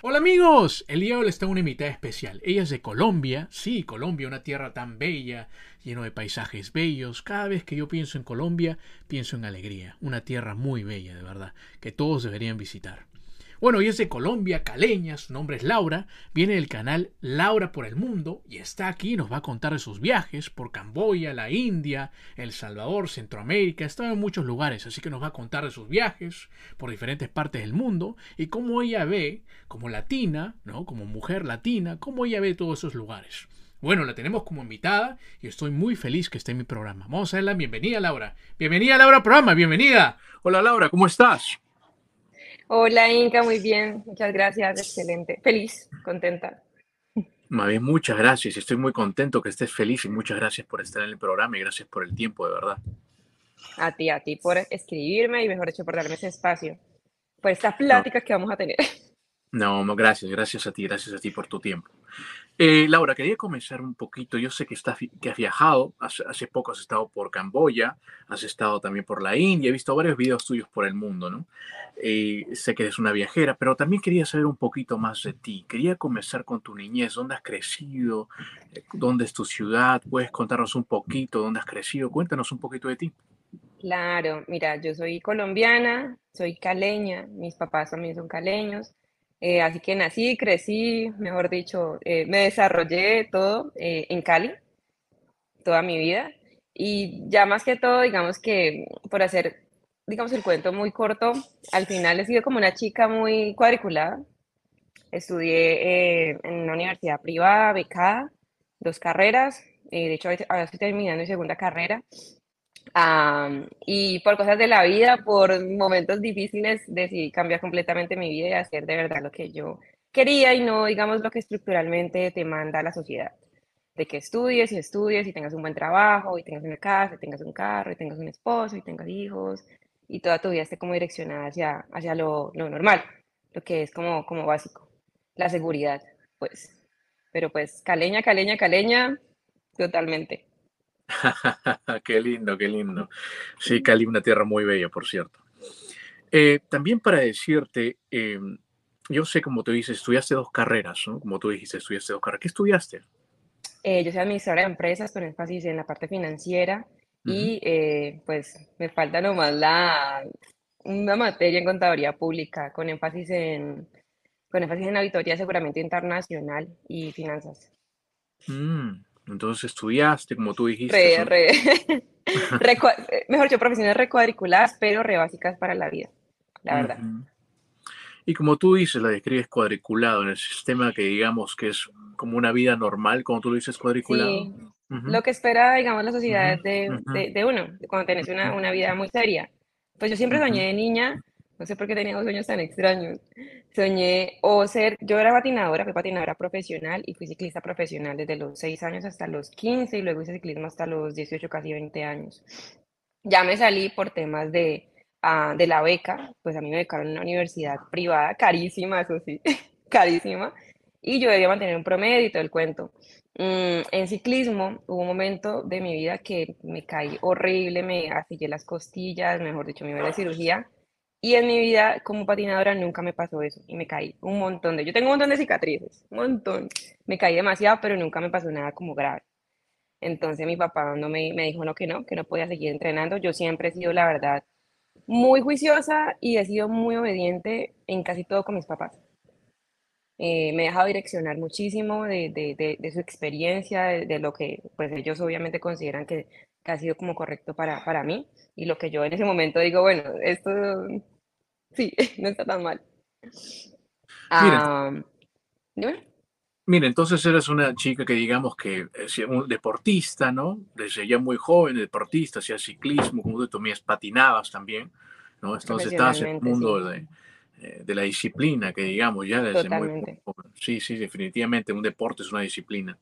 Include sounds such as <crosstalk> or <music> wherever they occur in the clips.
Hola amigos, el día de hoy les tengo una invitada especial. Ella es de Colombia, sí, Colombia, una tierra tan bella, lleno de paisajes bellos. Cada vez que yo pienso en Colombia, pienso en alegría. Una tierra muy bella, de verdad, que todos deberían visitar. Bueno, ella es de Colombia, caleña, su nombre es Laura, viene del canal Laura por el Mundo y está aquí, nos va a contar de sus viajes por Camboya, la India, El Salvador, Centroamérica, estado en muchos lugares, así que nos va a contar de sus viajes por diferentes partes del mundo y cómo ella ve, como latina, ¿no? Como mujer latina, cómo ella ve todos esos lugares. Bueno, la tenemos como invitada y estoy muy feliz que esté en mi programa. Vamos a darle la bienvenida, Laura. Bienvenida, Laura, programa, bienvenida. Hola, Laura, ¿cómo estás? Hola Inca, muy bien, muchas gracias, excelente, feliz, contenta. Bien, muchas gracias, estoy muy contento que estés feliz y muchas gracias por estar en el programa y gracias por el tiempo, de verdad. A ti, a ti por escribirme y mejor dicho por darme ese espacio, por esta plática que vamos a tener. No, gracias, gracias a ti, gracias a ti por tu tiempo. Eh, Laura, quería comenzar un poquito. Yo sé que, estás, que has viajado, hace, hace, poco has estado por Camboya, has estado también por la India, he visto varios videos tuyos por el mundo, ¿no? Eh, sé que eres una viajera, pero también quería saber un poquito más de ti. Quería comenzar con tu niñez, dónde has crecido, dónde es tu ciudad, puedes contarnos un poquito dónde has crecido, cuéntanos un poquito de ti. Claro, mira, yo soy colombiana, soy caleña, mis papás también son caleños. Eh, así que nací, crecí, mejor dicho, eh, me desarrollé todo eh, en Cali, toda mi vida. Y ya más que todo, digamos que por hacer, digamos, el cuento muy corto, al final he sido como una chica muy cuadriculada. Estudié en una universidad privada, becada, dos carreras. de hecho, ahora estoy terminando mi segunda carrera y por cosas de la vida, por momentos difíciles, decidí cambiar completamente mi vida y hacer de verdad lo que yo quería y no, digamos, lo que estructuralmente te manda la sociedad. De que estudies y estudies y tengas un buen trabajo y tengas una casa y tengas un carro y tengas un esposo y tengas hijos y toda tu vida esté como direccionada hacia, hacia lo, lo normal, lo que es como, como básico, la seguridad, pues. Pero pues, caleña, caleña, caleña, totalmente. <laughs> qué lindo, qué lindo. Sí, Cali, una tierra muy bella, por cierto. Eh, también para decirte, em, yo sé, como tú dices, estudiaste dos carreras, ¿no? Como tú dijiste, estudiaste dos carreras. ¿Qué estudiaste? Eh, yo soy administradora de empresas con énfasis en la parte financiera y eh, pues me falta nomás la, una materia en contaduría pública con énfasis en, con énfasis en auditoría, seguramente internacional y finanzas. Mm, entonces estudiaste, como tú dijiste. Re, re, <laughs> <laughs> mejor yo, profesiones recuadriculadas, pero re básicas para la vida, la verdad. Y como tú dices, la describes cuadriculado en el sistema que digamos que es como una vida normal, como tú lo dices, cuadriculado. Sí. Lo que espera, digamos, la sociedad de, de, de, uno, cuando tenés una, una, vida muy seria. Pues yo siempre soñé de niña no sé por qué tenía dos sueños tan extraños. Soñé o ser, yo era patinadora, fui patinadora profesional y fui ciclista profesional desde los 6 años hasta los 15 y luego hice ciclismo hasta los 18, casi 20 años. Ya me salí por temas de, uh, de la beca, pues a mí me becaron en una universidad privada, carísima, eso sí, <laughs> carísima, y yo debía mantener un promedio y todo el cuento. Mm, en ciclismo hubo un momento de mi vida que me caí horrible, me asillé las costillas, mejor dicho, me iba a la cirugía y en mi vida como patinadora nunca me pasó eso y me caí un montón de... Yo tengo un montón de cicatrices, un montón. Me caí demasiado, pero nunca me pasó nada como grave. Entonces mi papá no me, me dijo no, que no, que no podía seguir entrenando. Yo siempre he sido, la verdad, muy juiciosa y he sido muy obediente en casi todo con mis papás. Eh, me he dejado direccionar muchísimo de, de, de, su experiencia, de, lo que pues ellos obviamente consideran que, que, ha sido como correcto para, para mí y lo que yo en ese momento digo, bueno, esto sí, <laughs> no está tan mal. Mira, Mira, entonces eres una chica que digamos que es un deportista, ¿no? Desde ya muy joven, deportista, hacía ciclismo, como tú también patinabas también, ¿no? Entonces estabas en el mundo de, eh, de la disciplina, que digamos, ya desde Totalmente. muy Sí, sí, definitivamente, un deporte es una disciplina.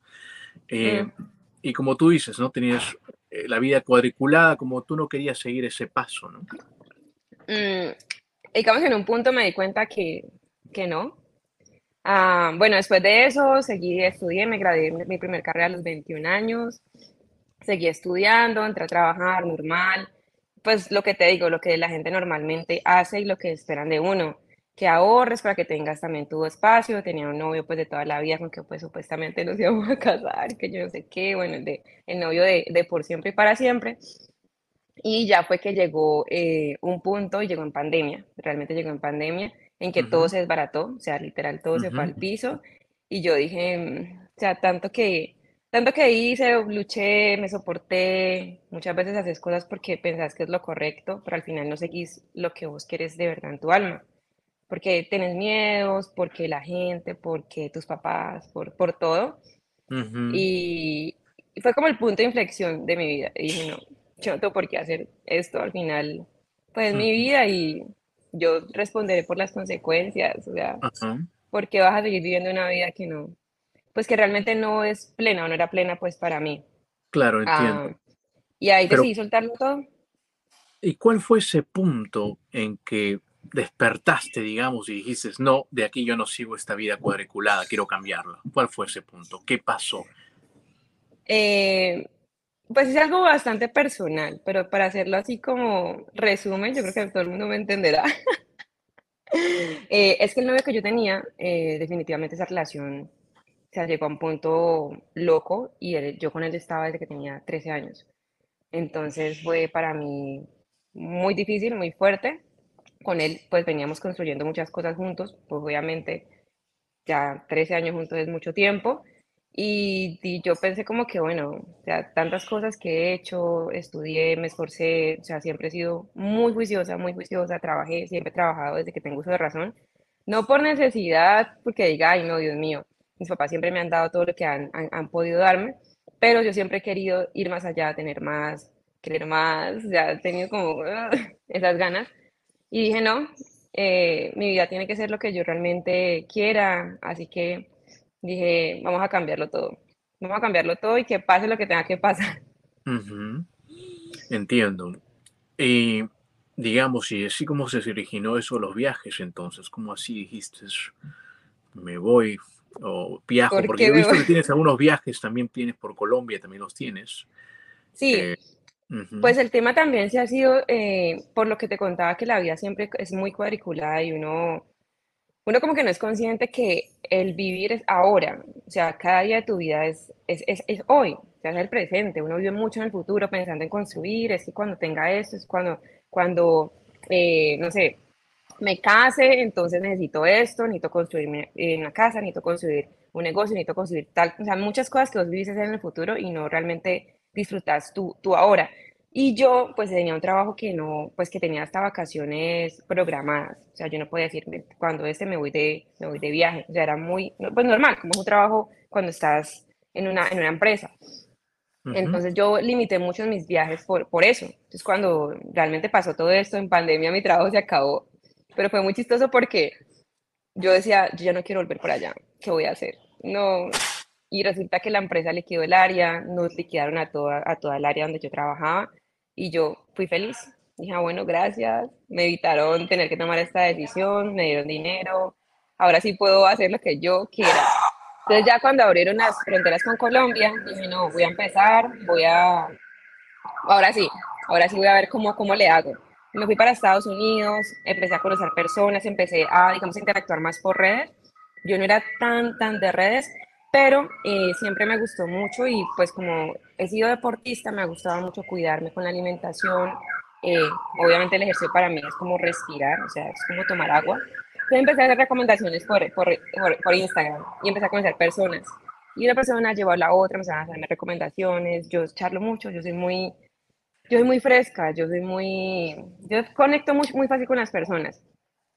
Eh, mm. Y como tú dices, ¿no? Tenías la vida cuadriculada, como tú no querías seguir ese paso, ¿no? Mm, digamos, en un punto me di cuenta que, que no. Ah, bueno, después de eso, seguí, estudié, me gradué mi primer carrera a los 21 años, seguí estudiando, entré a trabajar normal, pues lo que te digo, lo que la gente normalmente hace y lo que esperan de uno, que ahorres para que tengas también tu espacio, tenía un novio pues de toda la vida con que pues supuestamente nos <laughs> íbamos a casar, que yo no sé qué, bueno, el, de, el novio de, de por siempre y para siempre, y ya fue que llegó eh, un punto, y llegó en pandemia, realmente llegó en pandemia, en que todo se desbarató, o sea, literal, todo se fue al piso. Y yo dije, mm, o sea, tanto que, tanto que hice, luché, me soporté, muchas veces haces cosas porque pensás que es lo correcto, pero al final no seguís lo que vos querés de verdad en tu alma. Porque tenés miedos, porque la gente, porque tus papás, por, por todo. y, y, fue como el punto de inflexión de mi vida. Y dije, no, yo no tengo por qué hacer esto al final, pues mi vida y yo responderé por las consecuencias, o sea, porque vas a seguir viviendo una vida que no, pues que realmente no es plena o no era plena pues para mí. Claro, entiendo. Ah, y ahí decidí soltarlo todo. ¿Y cuál fue ese punto en que despertaste, digamos, y dijiste, no, de aquí yo no sigo esta vida cuadriculada, quiero cambiarla? ¿Cuál fue ese punto? ¿Qué pasó? Eh, pues es algo bastante personal, pero para hacerlo así como resumen, yo creo que todo el mundo me entenderá. <laughs> Eh, es que el novio que yo tenía, eh, definitivamente esa relación se llegó a un punto loco y yo con él estaba desde que tenía 13 años. Entonces fue para mí muy difícil, muy fuerte. Con él pues veníamos construyendo muchas cosas juntos, pues obviamente ya 13 años juntos es mucho tiempo y, yo pensé como que, bueno, o tantas cosas que he hecho, estudié, me esforcé, o sea, siempre he sido muy juiciosa, muy juiciosa, trabajé, siempre he trabajado desde que tengo uso de razón. No por necesidad, porque diga, ay, no, Dios mío, mis papás siempre me han dado todo lo que han, han, podido darme, pero yo siempre he querido ir más allá, tener más, querer más, o sea, he tenido como <laughs> esas ganas. Y dije, no, eh, mi vida tiene que ser lo que yo realmente quiera, así que dije, vamos a cambiarlo todo. Vamos a cambiarlo todo y que pase lo que tenga que pasar. Entiendo. Y digamos, y así como se originó eso, los viajes, entonces, como así dijiste, me voy o viajo? Porque he visto que tienes algunos viajes, también tienes por Colombia, también los tienes. Sí. Eh, pues el tema también se ha sido, eh, por lo que te contaba, que la vida siempre es muy cuadriculada y uno uno como que no es consciente que el vivir es ahora, o sea, cada día de tu vida es, es, es, hoy, o sea, es el presente, uno vive mucho en el futuro pensando en construir, es que cuando tenga esto, es cuando, cuando eh, no sé, me case, entonces necesito esto, necesito construirme una casa, necesito construir un negocio, necesito construir tal, o sea, muchas cosas que vos vivís en el futuro y no realmente disfrutas tú, tú ahora. Y yo, pues, tenía un trabajo que no, pues, que tenía hasta vacaciones programadas. O sea, yo no podía decir, cuando este me voy de, me voy de viaje. O sea, era muy, pues, normal, como es un trabajo cuando estás en una, en una empresa. Entonces yo limité mucho mis viajes por, por eso. Entonces cuando realmente pasó todo esto en pandemia, mi trabajo se acabó. Pero fue muy chistoso porque yo decía, yo ya no quiero volver por allá. ¿Qué voy a hacer? No. Y resulta que la empresa liquidó el área, nos liquidaron a toda, a toda el área donde yo trabajaba y yo fui feliz. Dije, ah, bueno, gracias. Me evitaron tener que tomar esta decisión, me dieron dinero. Ahora sí puedo hacer lo que yo quiera. Entonces ya cuando abrieron las fronteras con Colombia, dije, no, voy a empezar, voy a... Ahora sí, ahora sí voy a ver cómo, cómo le hago. Me fui para Estados Unidos, empecé a conocer personas, empecé a, digamos, interactuar más por redes. Yo no era tan, tan de redes, pero eh, siempre me gustó mucho y pues como he sido deportista, me ha gustado mucho cuidarme con la alimentación. Eh, obviamente el ejercicio para mí es como respirar, o sea, es como tomar agua. Entonces empecé a hacer recomendaciones por, por, por, Instagram y empecé a conocer personas. Y una persona llevó a la otra, empezaron a hacerme recomendaciones. Yo charlo mucho, yo soy muy, yo soy muy fresca, yo soy muy, yo conecto muy, muy fácil con las personas.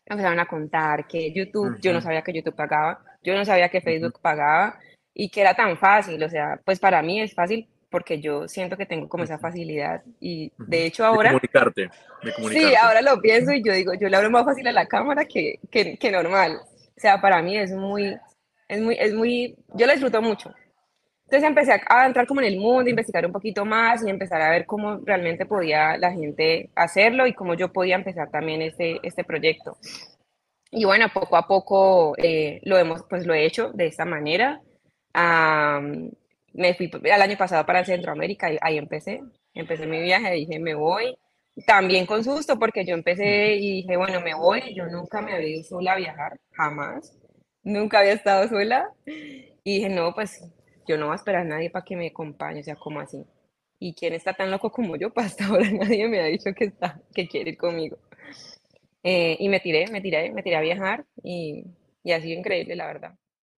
Empezaron a contar que YouTube, yo no sabía que YouTube pagaba, yo no sabía que Facebook pagaba y que era tan fácil, o sea, pues para mí es fácil porque yo siento que tengo como esa facilidad y de hecho ahora... De comunicarte, de comunicarte. Sí, ahora lo pienso y yo digo, yo le hablo más fácil a la cámara que, que, que normal. O sea, para mí es muy, es muy, es muy, yo lo disfruto mucho. Entonces empecé a, entrar como en el mundo, investigar un poquito más y empezar a ver cómo realmente podía la gente hacerlo y cómo yo podía empezar también este, este proyecto. Y bueno, poco a poco eh, lo, hemos, pues lo he hecho de esta manera. me fui el año pasado para Centroamérica y ahí empecé. Empecé mi viaje, dije, me voy. También con susto, porque yo empecé y dije, bueno, me voy. Yo nunca me había ido sola a viajar, jamás. Nunca había estado sola. Y dije, no, pues yo no voy a esperar a nadie para que me acompañe, o sea, como así. ¿Y quién está tan loco como yo? <laughs> Pues hasta ahora nadie me ha dicho que, está, que quiere ir conmigo. Eh, y me tiré, me tiré, me tiré a viajar y, y ha sido increíble, la verdad.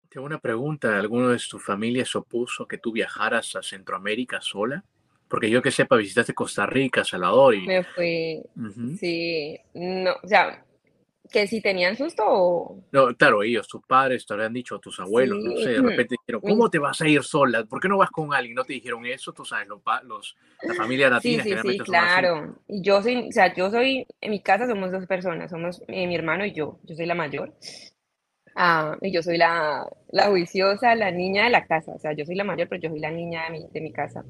Tengo una pregunta. ¿Alguno de tu familia se opuso que tú viajaras a Centroamérica sola? Porque yo que sepa, visitaste Costa Rica, Salvador y... Me fui, sí, no, o sea, que si tenían susto o... No, claro, ellos, tus padres te habían dicho, tus abuelos, no sé, de repente dijeron, ¿cómo te vas a ir sola? ¿Por qué no vas con alguien? ¿No te dijeron eso? Tú sabes, los, los la familia latina sí, sí, sí, claro. Y yo soy, o sea, yo soy, en mi casa somos dos personas, somos eh, mi hermano y yo, yo soy la mayor. Ah, y yo soy la, la juiciosa, la niña de la casa, o sea, yo soy la mayor, pero yo soy la niña de mi, de mi casa.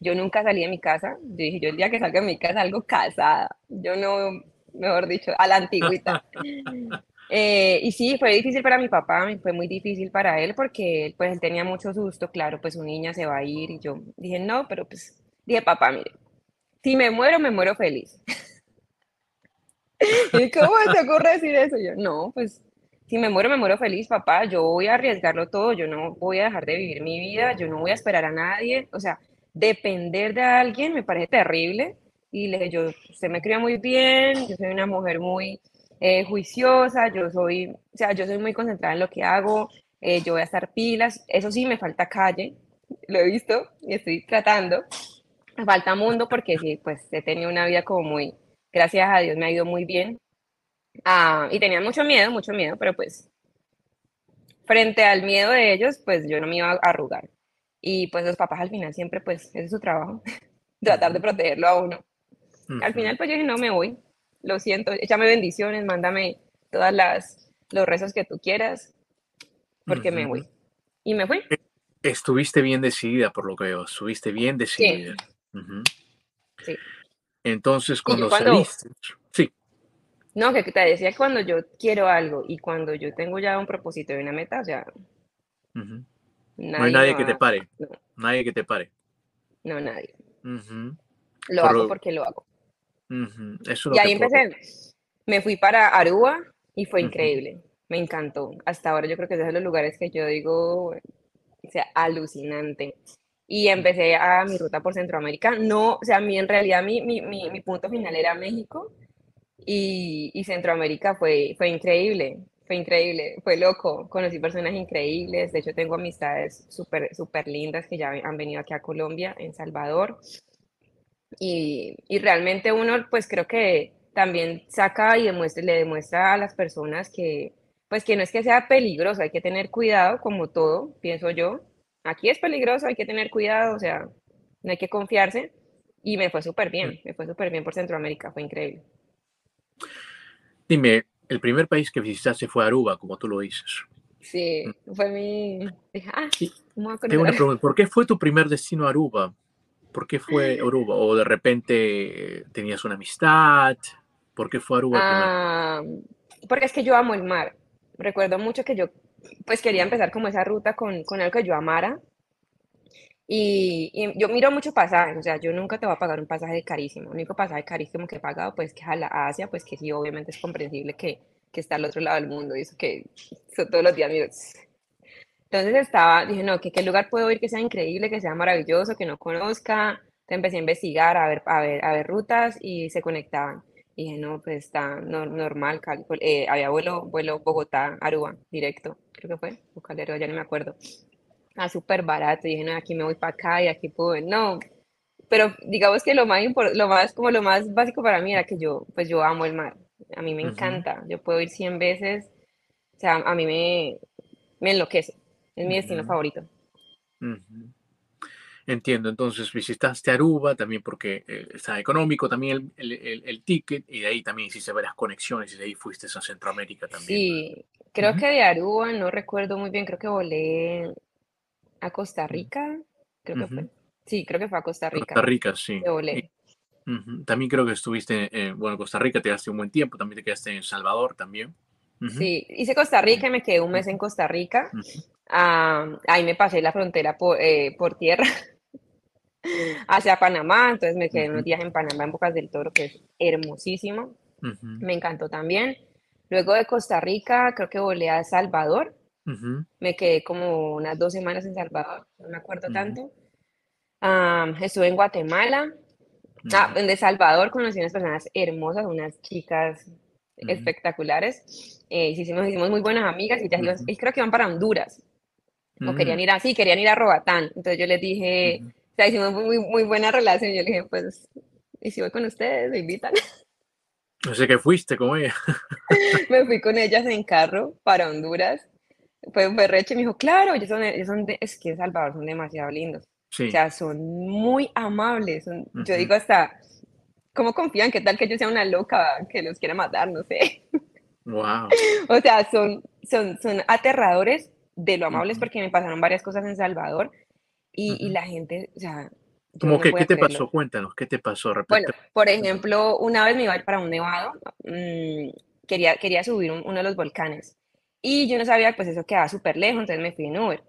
Yo nunca salí de mi casa, yo dije, yo el día que salga de mi casa, algo casada, yo no mejor dicho, a la antigüita. <laughs> Eh, y sí, fue difícil para mi papá, fue muy difícil para él porque pues él tenía mucho susto, claro, pues su niña se va a ir y yo dije, no, pero pues dije, papá, mire, si me muero, me muero feliz. <laughs> ¿Y cómo te ocurre decir eso? Yo, no, pues si me muero, me muero feliz, papá, yo voy a arriesgarlo todo, yo no voy a dejar de vivir mi vida, yo no voy a esperar a nadie, o sea, depender de alguien me parece terrible y le dije, yo, usted me cría muy bien, yo soy una mujer muy eh, juiciosa, yo soy, o sea, yo soy muy concentrada en lo que hago, eh, yo voy a estar pilas, eso sí, me falta calle, lo he visto y estoy tratando, me falta mundo porque sí, pues he tenido una vida como muy, gracias a Dios me ha ido muy bien, ah, y tenía mucho miedo, mucho miedo, pero pues frente al miedo de ellos, pues yo no me iba a arrugar. Y pues los papás al final siempre, pues, ese es su trabajo, <laughs> tratar de protegerlo a uno. Al final, pues yo dije, no me voy. Lo siento, échame bendiciones, mándame todas las los rezos que tú quieras, porque me voy. Y me fui. E, estuviste bien decidida, por lo que veo. Estuviste bien decidida. Sí. Entonces, cuando, saliste. Sí. No, que te decía cuando yo quiero algo y cuando yo tengo ya un propósito y una meta, o sea. no hay nadie que te pare. Nadie que te pare. No, nadie. Lo hago porque lo hago y ahí empecé. Me fui para Aruba y fue increíble. Me encantó. Hasta ahora yo creo que es de los lugares que yo digo, o sea, alucinante. Y empecé a mi ruta por Centroamérica. No, o sea, a mí en realidad mi, mi, mi, punto final era México y, y, Centroamérica fue, fue increíble. Fue increíble, fue loco. Conocí personas increíbles. De hecho, tengo amistades súper super lindas que ya han venido aquí a Colombia, en Salvador. Y, y, realmente uno, pues creo que también saca y demuestra, le demuestra a las personas que, pues que no es que sea peligroso, hay que tener cuidado como todo, pienso yo. Aquí es peligroso, hay que tener cuidado, o sea, no hay que confiarse. Y me fue súper bien, me fue súper bien por Centroamérica, fue increíble. Dime, el primer país que visitaste fue Aruba, como tú lo dices. Sí, fue mi... Ah, Tengo una pregunta, ¿por qué fue tu primer destino Aruba? ¿Por qué fue Aruba? ¿O de repente tenías una amistad? ¿Por qué fue Aruba? Ah, porque es que yo amo el mar. Recuerdo mucho que yo pues quería empezar como esa ruta con, con algo que yo amara. Y, yo miro mucho pasajes, o sea, yo nunca te voy a pagar un pasaje carísimo. El único pasaje carísimo que he pagado, pues, que es a la Asia, pues que sí, obviamente es comprensible que, que está al otro lado del mundo y eso que son todos los días, amigos, entonces estaba, dije, no, que qué lugar puedo ir que sea increíble, que sea maravilloso, que no conozca. Entonces empecé a investigar, a ver, a ver, a ver rutas y se conectaban. Y dije, no, pues está normal, eh, había vuelo, vuelo Bogotá, Aruba, directo, creo que fue, o Calero, ya no me acuerdo. Ah, súper barato, y dije, no, aquí me voy para acá y aquí puedo, no, pero digamos que lo más, lo más, como lo más básico para mí era que yo, pues yo amo el mar, a mí me encanta, yo puedo ir 100 veces, o sea, a mí me, me enloquece. Es mi destino favorito. Entiendo, entonces visitaste Aruba también porque eh, está económico también el, el, el, ticket y de ahí también hiciste varias conexiones y de ahí fuiste a Centroamérica también. Sí, creo que de Aruba, no recuerdo muy bien, creo que volé a Costa Rica, creo que fue. Sí, creo que fue a Costa Rica. Costa Rica, sí. volé. También creo que estuviste, en, bueno, Costa Rica te quedaste un buen tiempo, también te quedaste en El Salvador también. Sí, hice Costa Rica y me quedé un mes en Costa Rica. Ah, ahí me pasé la frontera por, eh, por tierra <laughs> hacia Panamá, entonces me quedé unos días en Panamá, en Bocas del Toro, que es hermosísimo. Me encantó también. Luego de Costa Rica, creo que volé a Salvador. Me quedé como unas dos semanas en Salvador, no me acuerdo tanto. Ah, estuve en Guatemala. Ah, en de Salvador conocí unas personas hermosas, unas chicas espectaculares. Eh, hicimos, hicimos muy buenas amigas y ya creo que iban para Honduras. O querían ir así, querían ir a Robatán. Entonces yo les dije, hicimos muy, muy buena relación. Yo le dije, pues, ¿y si voy con ustedes? ¿Me invitan? No sé qué fuiste con ella. me fui con ellas en carro para Honduras. Fue, fue reche, me dijo, claro, ellos son, son es que Salvador son demasiado lindos. O sea, son muy amables. Yo digo hasta, ¿cómo confían? ¿Qué tal que yo sea una loca que los quiera matar? No sé. Wow. <laughs> o sea, son, son, son aterradores de lo amables porque me pasaron varias cosas en Salvador y, la gente, o sea... ¿Cómo que, ¿Qué te pasó? Cuéntanos, ¿qué te pasó? Bueno, por ejemplo, una vez me iba a ir para un nevado, mm, quería, quería subir uno de los volcanes y yo no sabía, pues eso quedaba súper lejos, entonces me fui en Uber.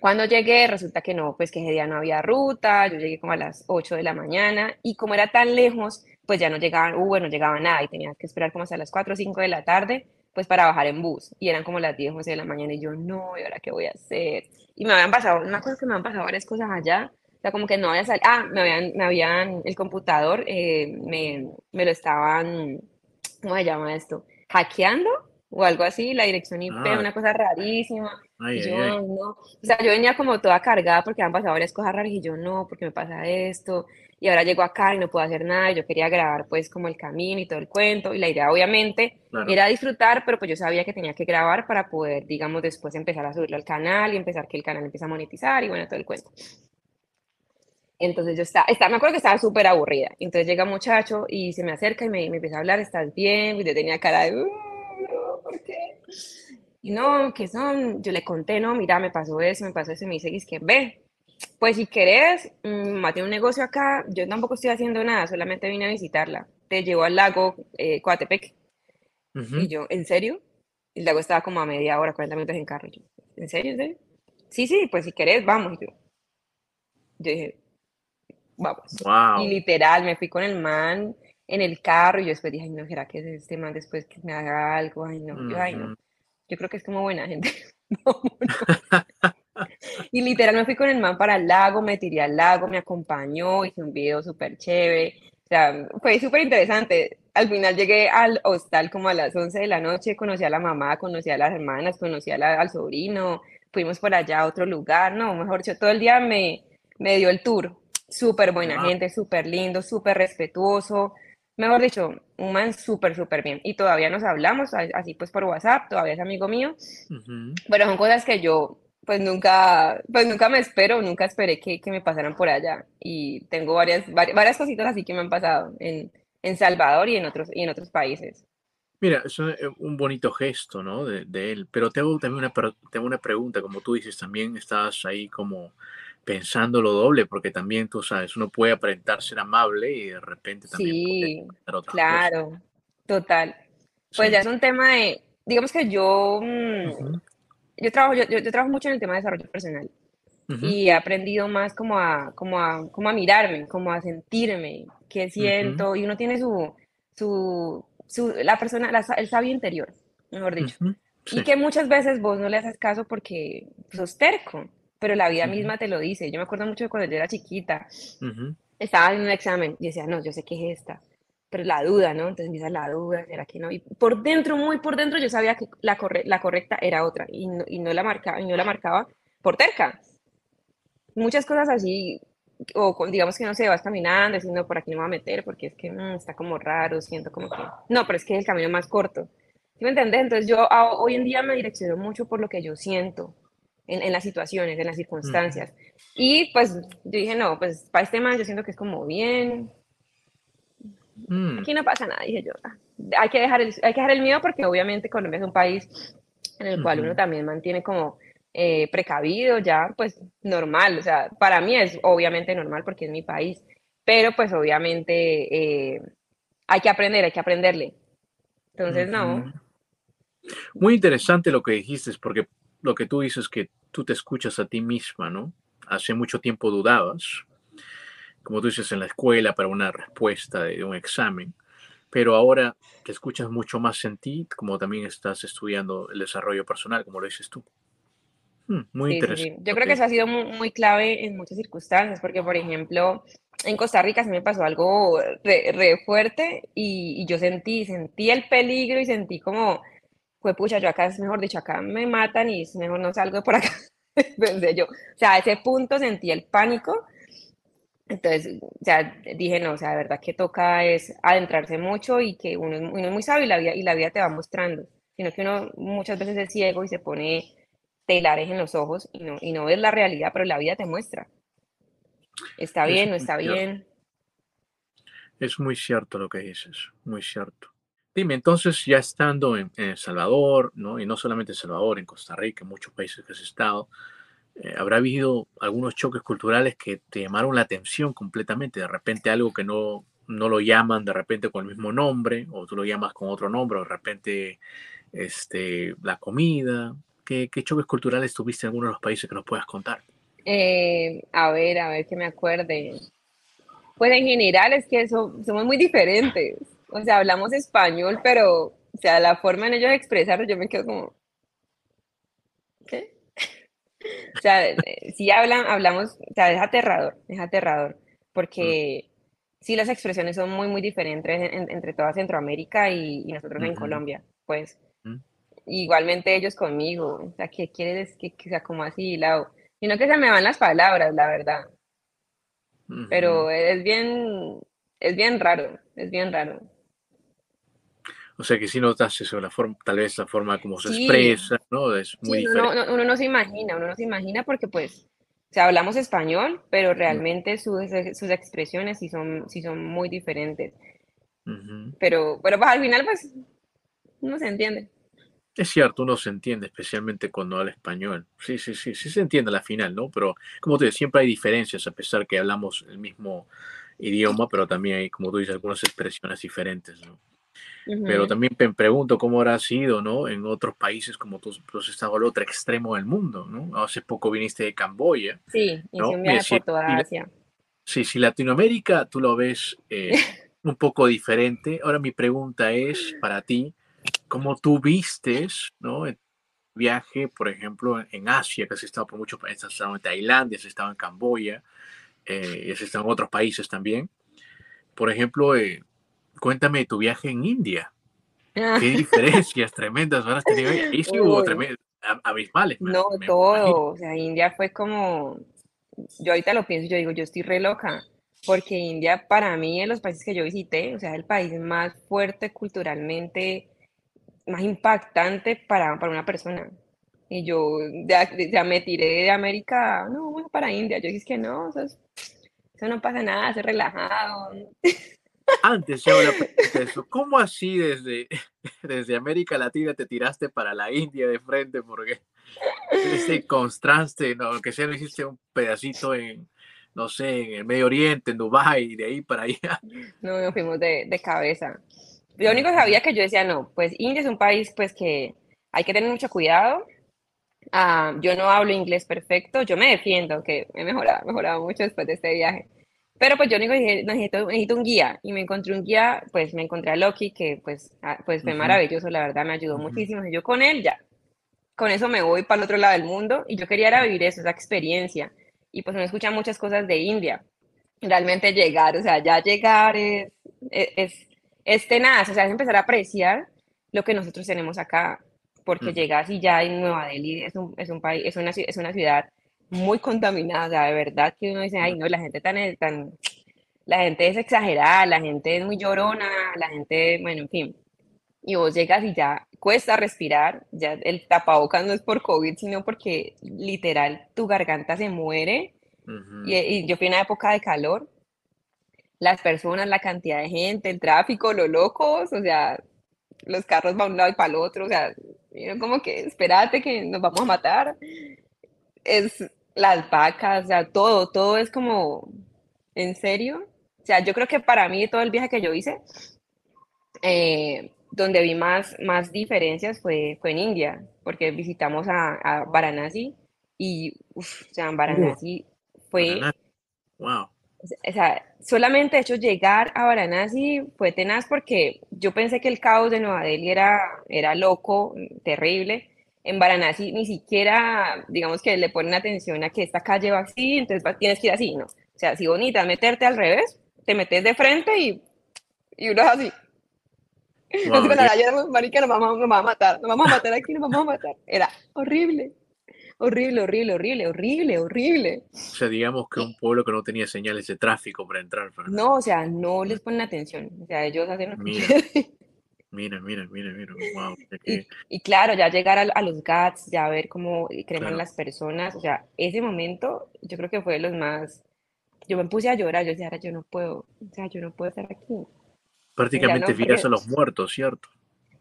Cuando llegué, resulta que no, pues que ese día no había ruta, yo llegué como a las 8 de la mañana y como era tan lejos, pues ya no llegaba Uber, no llegaba nada y tenía que esperar como hasta las 4 o 5 de la tarde, pues para bajar en bus. Y eran como las 10 o 11 de la mañana y yo, no, ¿y ahora qué voy a hacer? y me habían pasado, una cosa que me han pasado varias cosas allá, o sea, como que no había salido, ah, me habían, me habían, el computador eh, me, me, lo estaban, ¿cómo se llama esto? Hackeando o algo así, la dirección IP, ah. una cosa rarísima. y yo, no, o sea, yo venía como toda cargada porque han pasado varias cosas raras y yo, no, porque me pasa esto, y ahora llego acá y no puedo hacer nada, yo quería grabar pues como el camino y todo el cuento, y la idea obviamente era disfrutar, pero pues yo sabía que tenía que grabar para poder, digamos, después empezar a subirlo al canal y empezar que el canal empiece a monetizar y bueno, todo el cuento. Entonces yo estaba, estaba me acuerdo que estaba súper aburrida, entonces llega un muchacho y se me acerca y me, me empieza a hablar, ¿estás bien? Y yo tenía cara de, uh, ¿por qué? Y no, que son, yo le conté, no, mira, me pasó eso, me pasó eso, y me dice, es que ve, pues si querés, mmm, tiene un negocio acá, yo tampoco estoy haciendo nada, solamente vine a visitarla. Te llevo al lago eh, Coatepec. Y yo, ¿en serio? El lago estaba como a media hora, 40 minutos en carro. ¿en serio? ¿En serio? Sí, sí, pues si querés, vamos. yo, yo dije, vamos. Y literal, me fui con el man en el carro y yo después dije, ay, no, ¿será que es este man después que me haga algo? Ay, no, yo, ay, no. Yo creo que es como buena gente. <laughs> no, no. Y literal me fui con el man para el lago, me tiré al lago, me acompañó, hice un video súper chévere. O sea, fue súper interesante. Al final llegué al hostal como a las 11 de la noche, conocí a la mamá, conocí a las hermanas, conocí al sobrino, fuimos por allá a otro lugar, no, mejor dicho, todo el día me, me dio el tour. Súper buena gente, súper lindo, súper respetuoso. Mejor dicho, un man súper, súper bien. Y todavía nos hablamos, así pues por WhatsApp, todavía es amigo mío. Pero son cosas que yo pues nunca, pues nunca me espero, nunca esperé que, que me pasaran por allá. Y tengo varias, varias, cositas así que me han pasado en, en Salvador y en otros, y en otros países. Mira, es un bonito gesto, ¿no? De, de, él. Pero tengo también una, tengo una pregunta, como tú dices, también estás ahí como pensando lo doble, porque también tú sabes, uno puede aparentar ser amable y de repente también sí, claro, total. Pues ya es un tema de, digamos que yo, mm, yo trabajo, yo, yo, trabajo mucho en el tema de desarrollo personal y he aprendido más como a, como, a, como a mirarme, como a sentirme, qué siento, y uno tiene su, su, su la persona, la, el sabio interior, mejor dicho. Y que muchas veces vos no le haces caso porque sos terco, pero la vida misma te lo dice. Yo me acuerdo mucho de cuando yo era chiquita, estaba en un examen y decía, no, yo sé qué es esta pero la duda, ¿no? Entonces empieza la duda, ¿será que no? Y por dentro, muy por dentro, yo sabía que la, la correcta era otra y no, y no, la marcaba, y no la marcaba por terca. Muchas cosas así, o digamos que no sé, vas caminando, diciendo por aquí no me voy a meter porque es que mm, está como raro, siento como que. No, pero es que es el camino más corto. ¿Sí me entendés? Entonces yo hoy en día me direcciono mucho por lo que yo siento. En, las situaciones, en las circunstancias. Y pues yo dije, no, pues para este man yo siento que es como bien, mm. aquí no pasa nada, dije yo. Hay que, dejar el, hay que dejar el miedo porque obviamente Colombia es un país en el cual uno también mantiene como eh, precavido, ya pues normal, o sea, para mí es obviamente normal porque es mi país, pero pues obviamente eh, hay que aprender, hay que aprenderle. Entonces, no. Muy interesante lo que dijiste, porque lo que tú dices es que tú te escuchas a ti misma, ¿no? Hace mucho tiempo dudabas, como tú dices, en la escuela para una respuesta de un examen, pero ahora te escuchas mucho más en ti, como también estás estudiando el desarrollo personal, como lo dices tú. Hmm, muy interesante. Yo creo que eso ha sido muy, clave en muchas circunstancias, porque, por ejemplo, en Costa Rica se me pasó algo re, fuerte y, yo sentí, sentí el peligro y sentí como, fue pucha, yo acá es mejor dicho, acá me matan y es mejor no salgo de por acá. <laughs> Pensé yo. O sea, a ese punto sentí el pánico. Entonces, o sea, dije, no, o sea, de verdad que toca es adentrarse mucho y que uno, uno es muy sabio y la, vida, y la vida te va mostrando, sino que uno muchas veces es ciego y se pone telares en los ojos y no, y no ves la realidad, pero la vida te muestra. Está bien, no está bien. Es muy cierto lo que dices, muy cierto. Dime, entonces ya estando en, El Salvador, ¿no? y no solamente en Salvador, en Costa Rica, en muchos países que has estado, eh, habrá habido algunos choques culturales que te llamaron la atención completamente, de repente algo que no, no lo llaman de repente con el mismo nombre, o tú lo llamas con otro nombre, o de repente este, la comida, ¿Qué, choques culturales tuviste en alguno de los países que nos puedas contar? Eh, a ver, a ver que me acuerde. Pues en general es que somos muy diferentes. O sea, hablamos español, pero, o sea, la forma en ellos de expresar, yo me quedo como, ¿qué? o sea, eh, si hablan, hablamos, o sea, es aterrador, es aterrador, porque mm. sí las expresiones son muy, muy diferentes entre toda Centroamérica y, nosotros en Colombia, pues igualmente ellos conmigo. O sea, ¿qué quieres que, que sea como así, lado? Sino que se me van las palabras, la verdad. Pero es bien, es bien raro, es bien raro. O sea que si notas eso, la forma, tal vez la forma como se expresa, ¿no? Es muy diferente. uno no se imagina, uno no se imagina porque pues, o sea, hablamos español, pero realmente sus, sus expresiones sí son, sí son muy diferentes. Pero, pero pues, al final pues, no se entiende. Es cierto, uno se entiende, especialmente cuando habla español. Sí, sí, sí, sí se entiende a la final, ¿no? Pero, como te digo, siempre hay diferencias, a pesar que hablamos el mismo idioma, pero también hay, como tú dices, algunas expresiones diferentes, ¿no? Pero también me pregunto cómo habrá sido, ¿no? En otros países como tú, tú has estado al otro extremo del mundo, ¿no? Hace poco viniste de Camboya. Sí, hice un viaje por toda Asia. Sí, si Latinoamérica tú lo ves eh, <laughs> un poco diferente, ahora mi pregunta es para ti, como tú vistes, ¿no? El viaje, por ejemplo, en Asia, que has estado por muchos países, has estado en Tailandia, has estado en Camboya, eh, has estado en otros países también. Por ejemplo, eh, cuéntame tu viaje en India. Ah. Qué diferencias tremendas has tenido ahí. sí hubo tremendas, abismales. no, todo. O sea, India fue como. Yo ahorita lo pienso, yo digo, yo estoy re loca porque India para mí en los países que yo visité, o sea, es el país más fuerte culturalmente, más impactante para, para una persona. Y yo ya, me tiré de América, no, bueno, para India. Yo dije que no, eso, no pasa nada, es relajado. Antes ya eso, ¿cómo así desde, <laughs> desde América Latina te tiraste para la India de frente? Porque ese contraste, ¿no? que sea, hiciste un pedacito en, no sé, en el Medio Oriente, en Dubái, y de ahí para allá. No, nos fuimos de, de cabeza. Lo único que sabía que yo decía, no, pues India es un país pues que hay que tener mucho cuidado. Ah, yo no hablo inglés perfecto, yo me defiendo, que he mejorado, mejorado mucho después de este viaje. Pero pues yo dije, necesito, necesito, un guía y me encontré un guía, pues me encontré a Loki, que pues, pues fue maravilloso, la verdad me ayudó muchísimo. Y yo con él ya, con eso me voy para el otro lado del mundo y yo quería era vivir eso, esa experiencia. Y pues me escuchan muchas cosas de India. Realmente llegar, o sea, ya llegar es, es es tenaz, o sea, es empezar a apreciar lo que nosotros tenemos acá, porque llegas y ya en Nueva Delhi es un, es un país, es una, es una ciudad muy contaminada, o sea, de verdad que uno dice, ay, no, la gente tan, tan, la gente es exagerada, la gente es muy llorona, la gente, bueno, en fin. y vos llegas y ya cuesta respirar, ya el tapabocas no es por COVID, sino porque literal tu garganta se muere. y, yo fui en una época de calor, las personas, la cantidad de gente, el tráfico, los locos, o sea, los carros van un lado y para el otro, o sea, como que espérate que nos vamos a matar. Es las vacas, o sea, todo, todo es como, ¿en serio? O sea, yo creo que para mí todo el viaje que yo hice, eh, donde vi más, más diferencias fue, fue en India, porque visitamos a, a Varanasi y, uff, o sea, en Varanasi fue... Wow. O sea, solamente de hecho llegar a Varanasi fue tenaz porque yo pensé que el caos de Nueva Delhi era, era loco, terrible. En Varanasi ni siquiera, digamos que le ponen atención a que esta calle va así, entonces tienes que ir así, ¿no? O sea, si bonita meterte al revés, te metes de frente y, y uno es así. Wow, no marica, nos vamos, nos vamos a matar, nos vamos a matar aquí, nos vamos a matar. Era horrible, horrible, horrible, horrible, horrible, horrible. O sea, digamos que un pueblo que no tenía señales de tráfico para entrar. No, o sea, no les ponen atención. O sea, ellos hacen... Mira, mira, mira, mira, mira. Wow, y, claro, ya llegar a, los GATS, ya ver cómo creman las personas, o sea, ese momento yo creo que fue de los más... Yo me puse a llorar, yo decía, ahora yo no puedo, o sea, yo no puedo estar aquí. Prácticamente veías a los muertos, ¿cierto?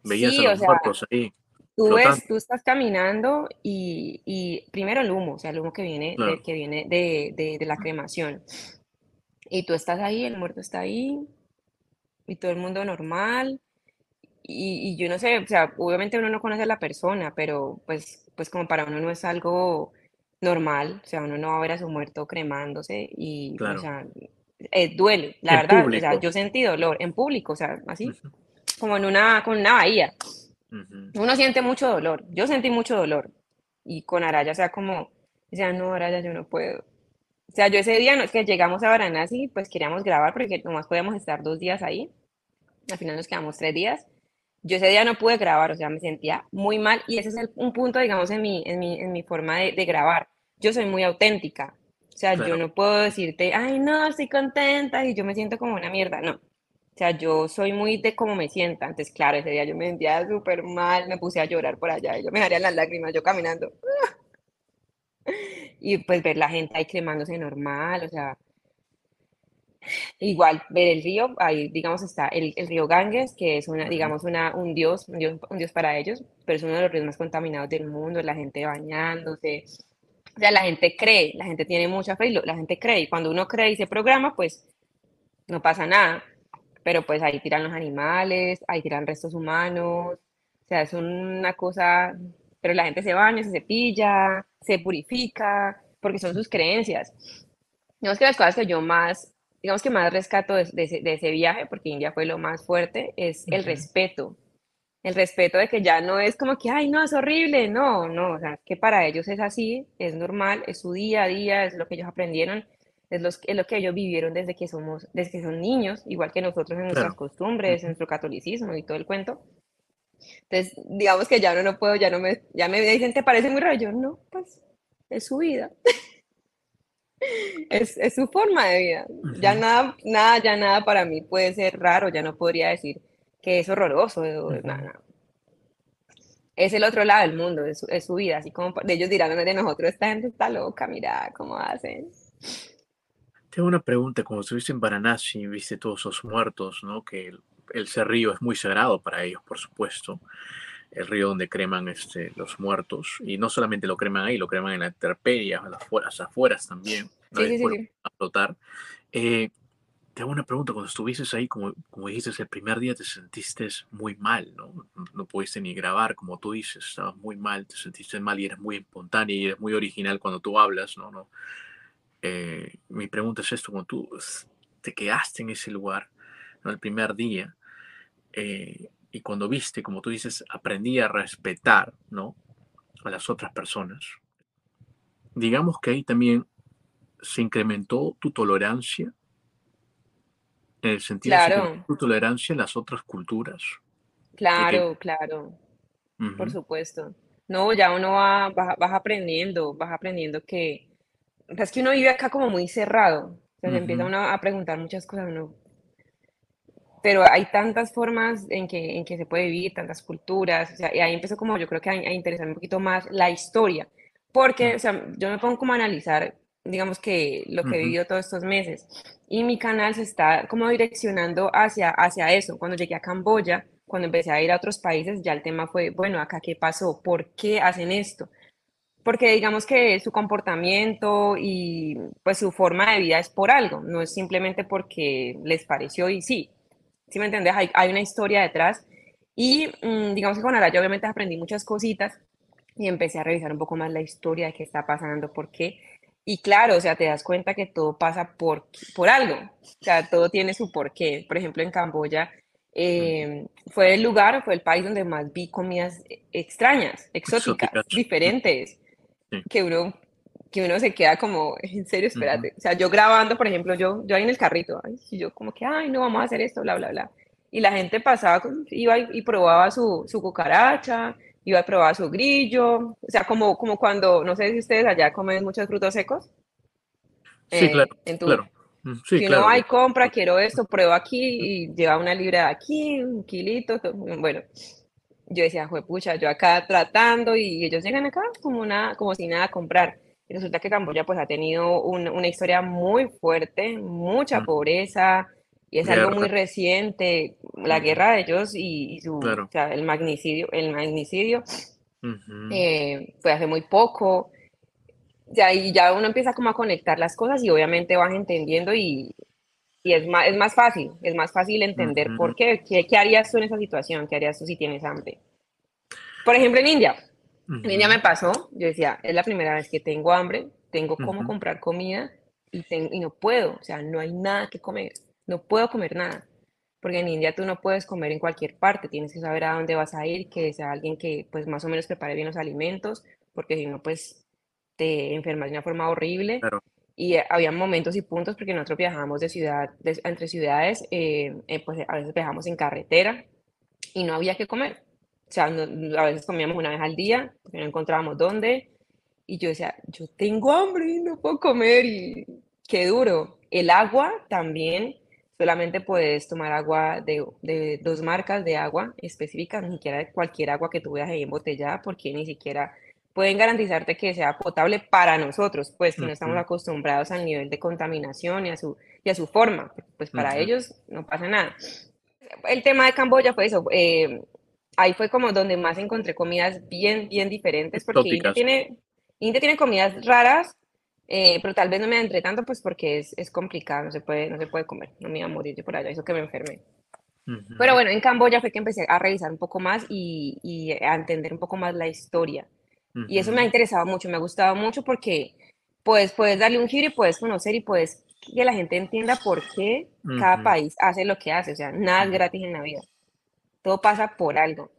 Veías a los muertos ahí. Tú ves, tú estás caminando y, y, primero el humo, o sea, el humo que viene, de, que viene de, de, de, la cremación. Y tú estás ahí, el muerto está ahí, y todo el mundo normal. Y, y, yo no sé, o sea, obviamente uno no conoce a la persona, pero pues, pues como para uno no es algo normal, o sea, uno no va a ver a su muerto cremándose y, o sea, eh, duele, la verdad. O sea, yo sentí dolor en público, o sea, así, como en una, con una bahía. Uno siente mucho dolor. Yo sentí mucho dolor. Y con Araya, o sea, como, o sea, no, Araya, yo no puedo. O sea, yo ese día no es que llegamos a Varanasi, pues queríamos grabar porque nomás podíamos estar dos días ahí. Al final nos quedamos tres días. Yo ese día no pude grabar, o sea, me sentía muy mal y ese es un punto, digamos, en mi, en mi, en mi forma de, de grabar. Yo soy muy auténtica. O sea, yo no puedo decirte, ay, no, estoy contenta y yo me siento como una mierda. No. O sea, yo soy muy de cómo me sienta. Entonces, claro, ese día yo me sentía súper mal, me puse a llorar por allá y yo me daría las lágrimas, yo caminando. <laughs> Y pues ver la gente ahí cremándose normal, o sea, igual ver el río, ahí digamos está el, el río Ganges, que es una, digamos, una, un, dios, un dios, un dios para ellos, pero es uno de los ríos más contaminados del mundo, la gente bañándose, o sea, la gente cree, la gente tiene mucha fe y la gente cree. Y cuando uno cree y se programa, pues no pasa nada. Pero pues ahí tiran los animales, ahí tiran restos humanos. O sea, es una cosa, pero la gente se baña, se cepilla, se purifica, porque son sus creencias. Digamos que las cosas que yo más, digamos que más rescato de, de, ese, viaje, porque India fue lo más fuerte, es el respeto el respeto de que ya no es como que, ay, no, es horrible, no, no, o sea, que para ellos es así, es normal, es su día a día, es lo que ellos aprendieron, es, los, es lo que ellos vivieron desde que somos, desde que son niños, igual que nosotros en nuestras costumbres, en nuestro catolicismo y todo el cuento. Entonces, digamos que ya no, no puedo, ya no me, ya me dicen, ¿te parece muy raro? Yo, no, pues, es su vida. <laughs> es, es, su forma de vida. Ya nada, nada, ya nada para mí puede ser raro, ya no podría decir, que es horroroso. Es el otro lado del mundo, es, es su vida, así como de ellos dirán de nosotros, esta gente está loca, mira cómo hacen. Tengo una pregunta, como estuviste en Varanasi, viste todos esos muertos, ¿no? Que el, el río es muy sagrado para ellos, por supuesto. El río donde creman este, los muertos. Y no solamente lo creman ahí, lo creman en la intemperie, a las afueras, afueras también. ¿no? Sí, sí, sí, A flotar. Eh, te hago una pregunta, cuando estuviste ahí, como, como dijiste, el primer día te sentiste muy mal, ¿no? ¿no? pudiste ni grabar, como tú dices, estabas muy mal, te sentiste mal y eres muy espontánea y eres muy original cuando tú hablas, ¿no? ¿No? Eh, mi pregunta es esto, cuando tú te quedaste en ese lugar, ¿no? El primer día, eh, y cuando viste, como tú dices, aprendí a respetar, ¿no? A las otras personas. Digamos que ahí también se incrementó tu tolerancia en el sentido de tu tolerancia en las otras culturas. Claro, claro, por supuesto. No, ya uno va, vas, aprendiendo, vas aprendiendo que, es que uno vive acá como muy cerrado, o sea, empieza uno a preguntar muchas cosas, uno, pero hay tantas formas en que, en que se puede vivir, tantas culturas, o sea, y ahí empezó como yo creo que a, a interesarme un poquito más la historia, porque, o sea, yo me pongo como a analizar, digamos que lo que he vivido todos estos meses, y mi canal se está como direccionando hacia, hacia eso. Cuando llegué a Camboya, cuando empecé a ir a otros países, ya el tema fue, bueno, acá qué pasó, ¿por qué hacen esto? Porque digamos que su comportamiento y pues su forma de vida es por algo, no es simplemente porque les pareció y sí, ¿sí me entiendes? Hay, hay una historia detrás y mm, digamos que con Araya obviamente aprendí muchas cositas y empecé a revisar un poco más la historia de qué está pasando, por qué. Y claro, o sea, te das cuenta que todo pasa por, por algo, o sea, todo tiene su porqué. Por ejemplo, en Camboya eh, fue el lugar, fue el país donde más vi comidas extrañas, exóticas, diferentes, que uno que uno se queda como, en serio, espérate. O sea, yo grabando, por ejemplo, yo, yo ahí en el carrito, y yo como que, ay, no, vamos a hacer esto, bla, bla, bla. Y la gente pasaba, iba y, probaba su, su, cucaracha, iba a probar su grillo, o sea, como, como cuando, no sé si ustedes allá comen muchos frutos secos. Sí, claro, en tu, claro. Sí, si no hay compra, quiero esto, pruebo aquí y lleva una libra de aquí, un kilito, bueno, yo decía, pucha, yo acá tratando y ellos llegan acá como, una, como si nada a comprar. Y resulta que Camboya pues ha tenido una historia muy fuerte, mucha mm. pobreza, y es algo muy reciente, la guerra de ellos y, su, o sea, el magnicidio, el magnicidio eh, fue hace muy poco. Ya, y ya uno empieza como a conectar las cosas y obviamente vas entendiendo y, y es, más, es más fácil, es más fácil entender por qué, qué, qué harías tú en esa situación, qué harías tú si tienes hambre. Por ejemplo, en India, en India me pasó, yo decía, es la primera vez que tengo hambre, tengo cómo comprar comida y, y no puedo, o sea, no hay nada que comer, no puedo comer nada. Porque en India tú no puedes comer en cualquier parte, tienes que saber a dónde vas a ir, que sea alguien que pues más o menos prepare bien los alimentos, porque si no pues te enfermas de una forma horrible. Y había momentos y puntos, porque nosotros viajábamos de ciudad, entre ciudades, eh, eh, pues a veces viajamos en carretera y no había que comer. O sea, a veces comíamos una vez al día, porque no encontrábamos dónde. Y yo decía, yo tengo hambre y no puedo comer y qué duro. El agua también, solamente puedes tomar agua de, de, dos marcas de agua específicas, ni siquiera de cualquier agua que tú veas ahí embotellada, porque ni siquiera pueden garantizarte que sea potable para nosotros, pues que no estamos acostumbrados al nivel de contaminación y a su, y a su forma, pues para ellos no pasa nada. El tema de Camboya fue eso, eh, ahí fue como donde más encontré comidas bien, bien diferentes, porque India tiene, India tiene comidas raras, eh, pero tal vez no me adentré tanto, pues porque es, es, complicado, no se, puede, no se puede comer, no me iba a morir yo por allá, eso que me enfermé. Pero bueno, en Camboya fue que empecé a revisar un poco más y, y a entender un poco más la historia. Y eso me ha interesado mucho, me ha gustado mucho porque pues, puedes darle un giro y puedes conocer y puedes que la gente entienda por qué cada país hace lo que hace. O sea, nada es gratis en la vida. Todo pasa por algo.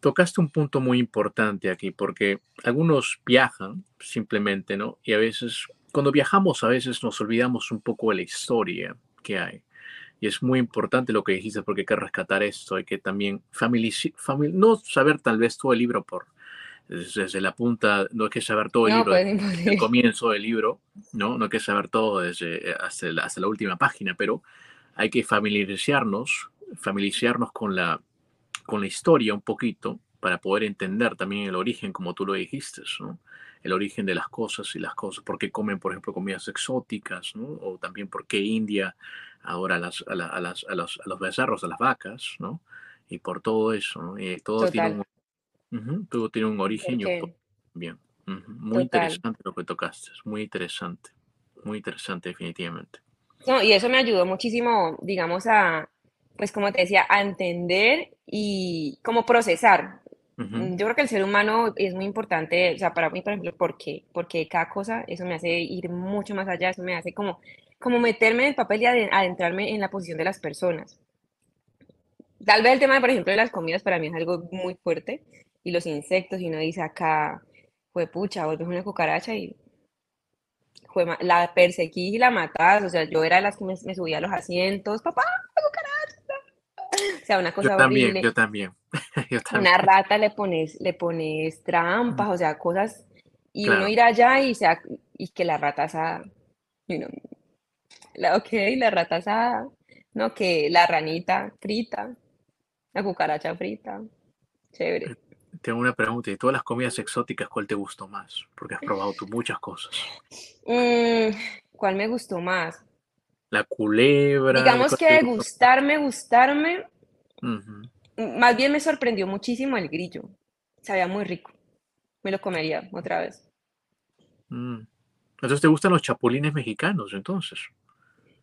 Tocaste un punto muy importante aquí porque algunos viajan simplemente, ¿no? Y a veces, cuando viajamos, a veces nos olvidamos un poco de la historia que hay. Y es muy importante lo que dijiste porque hay que rescatar esto, hay que también familiar, no saber tal vez todo el libro por desde, la punta, no hay que saber todo el libro, pues, el comienzo del libro, ¿no? No hay que saber todo desde hasta la, hasta la última página, pero hay que familiarizarnos, familiarizarnos con la, con la historia un poquito para poder entender también el origen, como tú lo dijiste, ¿no? El origen de las cosas y las cosas, por qué comen, por ejemplo, comidas exóticas, ¿no? O también por qué India ahora a, las, a, las, a, los, a los becerros, a las vacas, ¿no? Y por todo eso, ¿no? Y todo tiene un todo tiene un origen bien. Muy interesante lo que tocaste, muy interesante, muy interesante definitivamente. No, y eso me ayudó muchísimo, digamos, a, pues como te decía, a entender y como procesar. Yo creo que el ser humano es muy importante, o sea, para mí, por ejemplo, ¿por qué? Porque cada cosa, eso me hace ir mucho más allá, eso me hace como, como meterme en el papel y adentrarme en la posición de las personas. Tal vez el tema, por ejemplo, de las comidas para mí es algo muy fuerte, y los insectos, y uno dice acá, fue pucha, vuelves una cucaracha y la perseguí y la matás, o sea, yo era de las que me, subía a los asientos, papá, cucaracha. <laughs> O sea, una cosa yo también, Yo también, <laughs> yo también. Una rata le pones, le pones trampas, o sea, cosas, y uno ir allá y, sea, y que la rata asada, you know, la, ok, la rata asada, No, que la ranita frita, la cucaracha frita. Chévere. Eh, tengo una pregunta. ¿De todas las comidas exóticas, cuál te gustó más? Porque has probado tú muchas cosas. Mm, ¿Cuál me gustó más? La culebra. Digamos que gustarme, gustarme. Más bien me sorprendió muchísimo el grillo. Sabía muy rico. Me lo comería otra vez. Mm. Entonces, ¿te gustan los chapulines mexicanos entonces?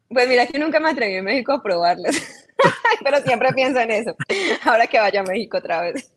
Pues mira que nunca me atreví en México a probarlos. <laughs> Pero siempre pienso en eso. Ahora que vaya a México otra vez.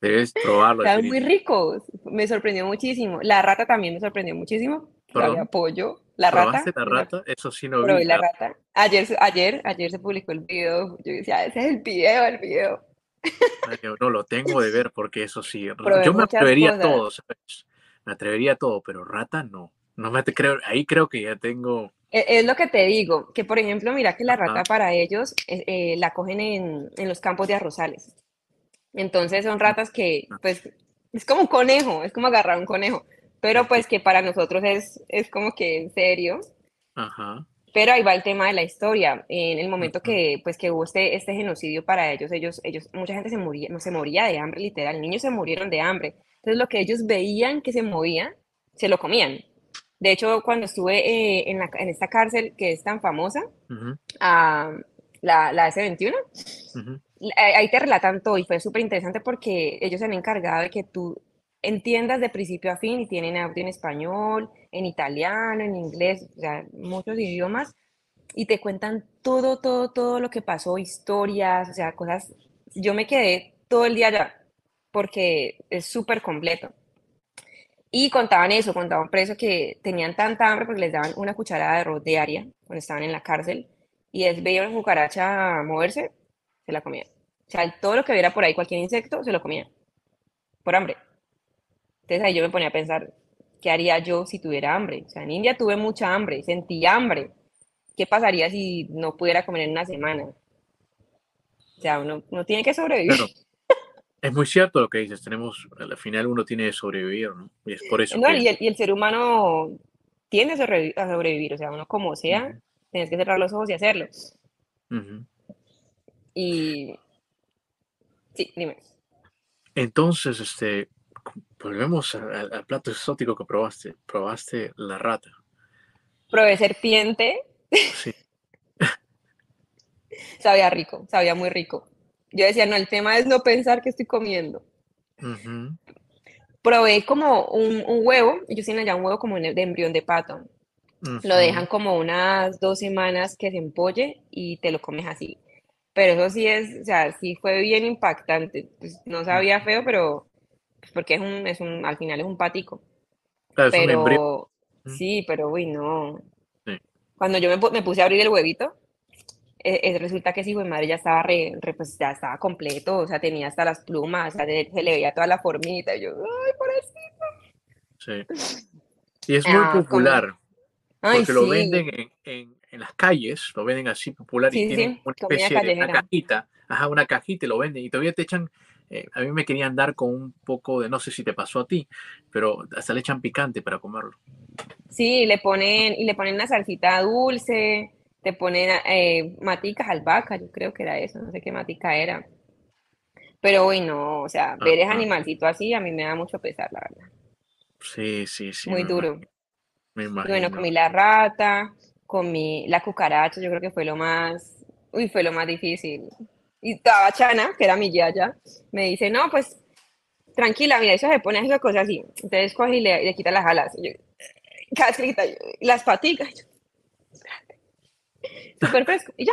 Debes probarlo. Están muy ricos. Me sorprendió muchísimo. La rata también me sorprendió muchísimo. Había pollo. La rata. la rata? Eso sí no Probé la rata. Ayer, ayer, ayer se publicó el video. Yo decía, ese es el video, el video. <laughs> no lo tengo de ver porque eso sí. yo me atrevería a todo, ¿sabes? Me atrevería a todo, pero rata no. No me creo, ahí creo que ya tengo. E, es, lo que te digo, que por ejemplo, mira que la rata para ellos eh, eh, la cogen en, en, los campos de arrozales. Entonces son ratas que, ah. pues, es como un conejo, es como agarrar un conejo, pero pues que para nosotros es, es como que en serio. Ajá. Pero ahí va el tema de la historia. En el momento que, pues, que hubo este, este genocidio para ellos, ellos, ellos, mucha gente se moría, no se moría de hambre, literal. Niños se murieron de hambre. Entonces, lo que ellos veían que se movía, se lo comían. De hecho, cuando estuve eh, en, la, en, esta cárcel que es tan famosa, la, la S21, ahí te relatan todo y fue súper interesante porque ellos se han encargado de que tú entiendas de principio a fin y tienen audio en español, en italiano, en inglés, o sea, muchos idiomas, y te cuentan todo, todo, todo lo que pasó, historias, o sea, cosas. Yo me quedé todo el día allá porque es súper completo. Y contaban eso, contaban presos que tenían tanta hambre porque les daban una cucharada de arroz diaria cuando estaban en la cárcel y es veía una cucaracha moverse, se la comían. O sea, todo lo que viera por ahí, cualquier insecto, se lo comían. Por hambre. Entonces ahí yo me ponía a pensar, ¿qué haría yo si tuviera hambre? O sea, en India tuve mucha hambre, sentí hambre. ¿Qué pasaría si no pudiera comer en una semana? O sea, uno, tiene que sobrevivir. Es muy cierto lo que dices, tenemos, al final uno tiene que sobrevivir, ¿no? Y es por eso. No, y, el, ser humano tiende a sobrevivir, o sea, uno como sea, tienes que cerrar los ojos y hacerlo. Y... Sí, dime. Entonces, este, volvemos al, plato exótico que probaste. Probaste la rata. Probé serpiente. Sí. <laughs> sabía rico, sabía muy rico. Yo decía, no, el tema es no pensar que estoy comiendo. Probé como un, un, huevo, ellos tienen allá un huevo como de embrión de pato. Lo dejan como unas dos semanas que se empolle y te lo comes así. Pero eso sí es, o sea, sí fue bien impactante. Pues no sabía feo, pero porque es un, es un, al final es un patico. pero, sí, pero uy, no. Cuando yo me, me, puse a abrir el huevito, eh, resulta que sí, güey, madre ya estaba re, pues, ya estaba completo, o sea, tenía hasta las plumas, o sea, se le veía toda la formita, y yo, ay, por Sí. Y es muy ah, popular, porque lo venden en, en, en, las calles, lo venden así popular y tienen una especie de una cajita, ajá, una cajita y lo venden, y todavía te echan eh, a mí me querían dar con un poco de, no sé si te pasó a ti, pero hasta le echan picante para comerlo. Sí, le ponen, y le ponen una salsita dulce, te ponen eh, maticas albahaca, yo creo que era eso, no sé qué matica era. Pero hoy no, o sea, ver ese animalcito así a mí me da mucho pesar, la verdad. Sí, sí, sí. Muy duro. Me imagino. bueno, comí la rata, comí la cucaracha, yo creo que fue lo más, uy, fue lo más difícil. Y estaba Chana, que era mi yaya, me dice, no, pues tranquila, mira, eso se pone a hacer cosas así. Entonces coge y le, quita las alas. Y yo, <laughs> cada quita, las patitas. Súper fresco. Y ya.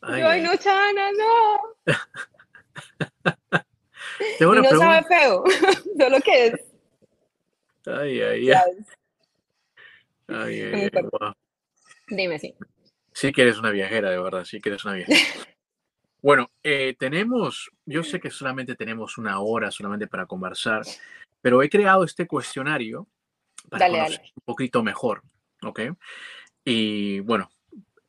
Ay, yo, ay, no, Chana, no. <laughs> y no sabe feo, <laughs> solo que es. Ay, ay, ay. Ay, ay, ay, Dime, sí. Sí que eres una viajera, de verdad, sí que eres una viajera. <laughs> Bueno, eh, tenemos, yo sé que solamente tenemos una hora solamente para conversar, pero he creado este cuestionario para conocer un poquito mejor, ¿ok? Y bueno,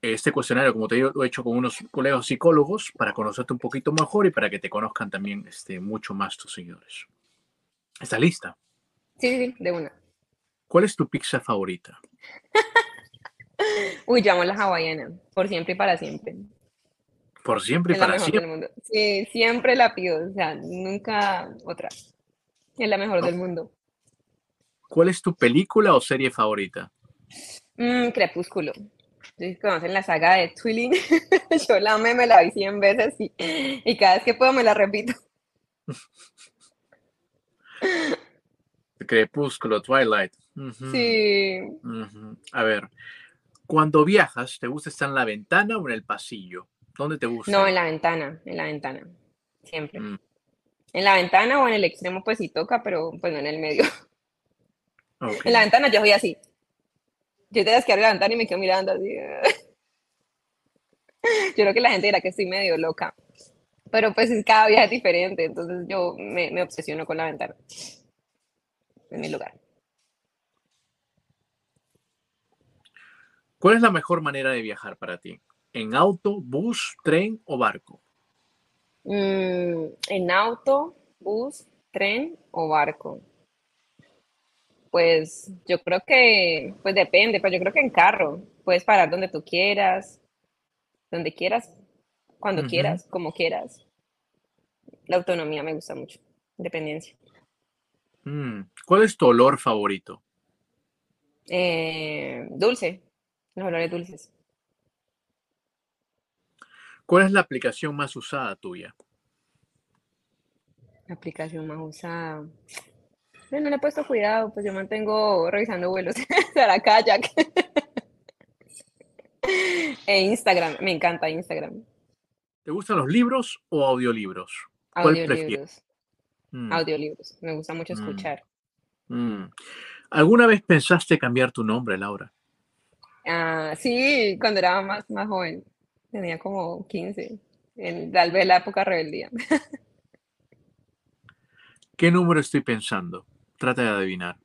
este cuestionario, como te digo, lo he hecho con unos colegas psicólogos para conocerte un poquito mejor y para que te conozcan también este, mucho más tus seguidores. ¿Estás lista? Sí, sí, de una. ¿Cuál es tu pizza favorita? <laughs> Uy, yo amo la hawaiana, por siempre y para siempre. Por siempre y Es la para mejor siempre. del mundo. Sí, siempre la pido, o sea, nunca otra. Es la mejor del mundo. ¿Cuál es tu película o serie favorita? Mm, Crepúsculo. Conocen la saga de Twilling, <laughs> yo la amé, me la vi 100 veces y, y cada vez que puedo me la repito. Crepúsculo, Twilight. Sí. A ver, cuando viajas, ¿te gusta estar en la ventana o en el pasillo? ¿Dónde te gusta? No, en la ventana, en la ventana. Siempre. Mm, En la ventana o en el extremo, pues sí toca, pero pues no en el medio. <laughs> ok. En la ventana yo soy así. Yo te abrir la ventana y me quedo mirando así. <laughs> Yo creo que la gente dirá que estoy medio loca. Pero pues es- cada viaje es diferente, entonces yo me, me obsesiono con la ventana. En mi lugar. ¿Cuál es la mejor manera de viajar para ti? ¿En auto, bus, tren o barco? Mm, en auto, bus, tren o barco. Pues yo creo que, pues depende, pero yo creo que en carro. Puedes parar donde tú quieras, donde quieras, cuando quieras, como quieras. La autonomía me gusta mucho, independencia. Mm, ¿Cuál es tu olor favorito? Eh, dulce, los olores dulces. ¿Cuál es la aplicación más usada tuya? La aplicación más usada. No, no le he puesto cuidado, pues yo mantengo revisando vuelos <laughs> para kayak. E Instagram, me encanta Instagram. ¿Te gustan los libros o audiolibros? Audiolibros, Mm, audiolibros. Me gusta mucho Mm. escuchar. mm. ¿Alguna vez pensaste cambiar tu nombre, Laura? Ah, sí, cuando era más, más joven. Tenía como 15. En, tal vez la época rebeldía. <laughs> ¿Qué número estoy pensando? Trata de adivinar.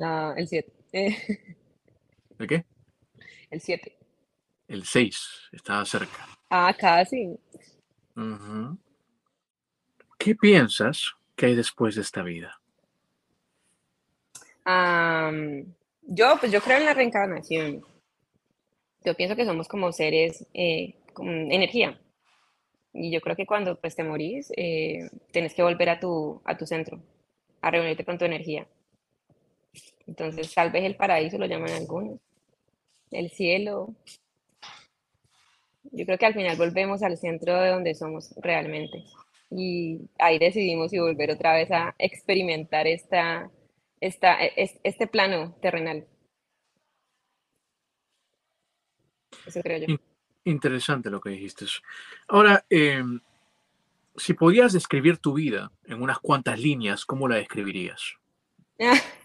Ah, el 7. <laughs> ¿El qué? el 7. El 6. Estaba cerca. Ah, casi. Ujú. ¿Qué piensas que hay después de esta vida? Am, yo, pues yo creo en la reencarnación. Yo pienso que somos como seres eh, con energía. Y yo creo que cuando pues te morís, eh, que volver a tu, a tu centro, a reunirte con tu energía. Entonces, tal vez el paraíso lo llaman algunos, el cielo. Yo creo que al final volvemos al centro de donde somos realmente. Y ahí decidimos si volver otra vez a experimentar esta, esta, e- es- este plano terrenal. Eso creo yo. In- Interesante lo que dijiste. Ahora, em, si podías describir tu vida en unas cuantas líneas, ¿cómo la describirías? <laughs>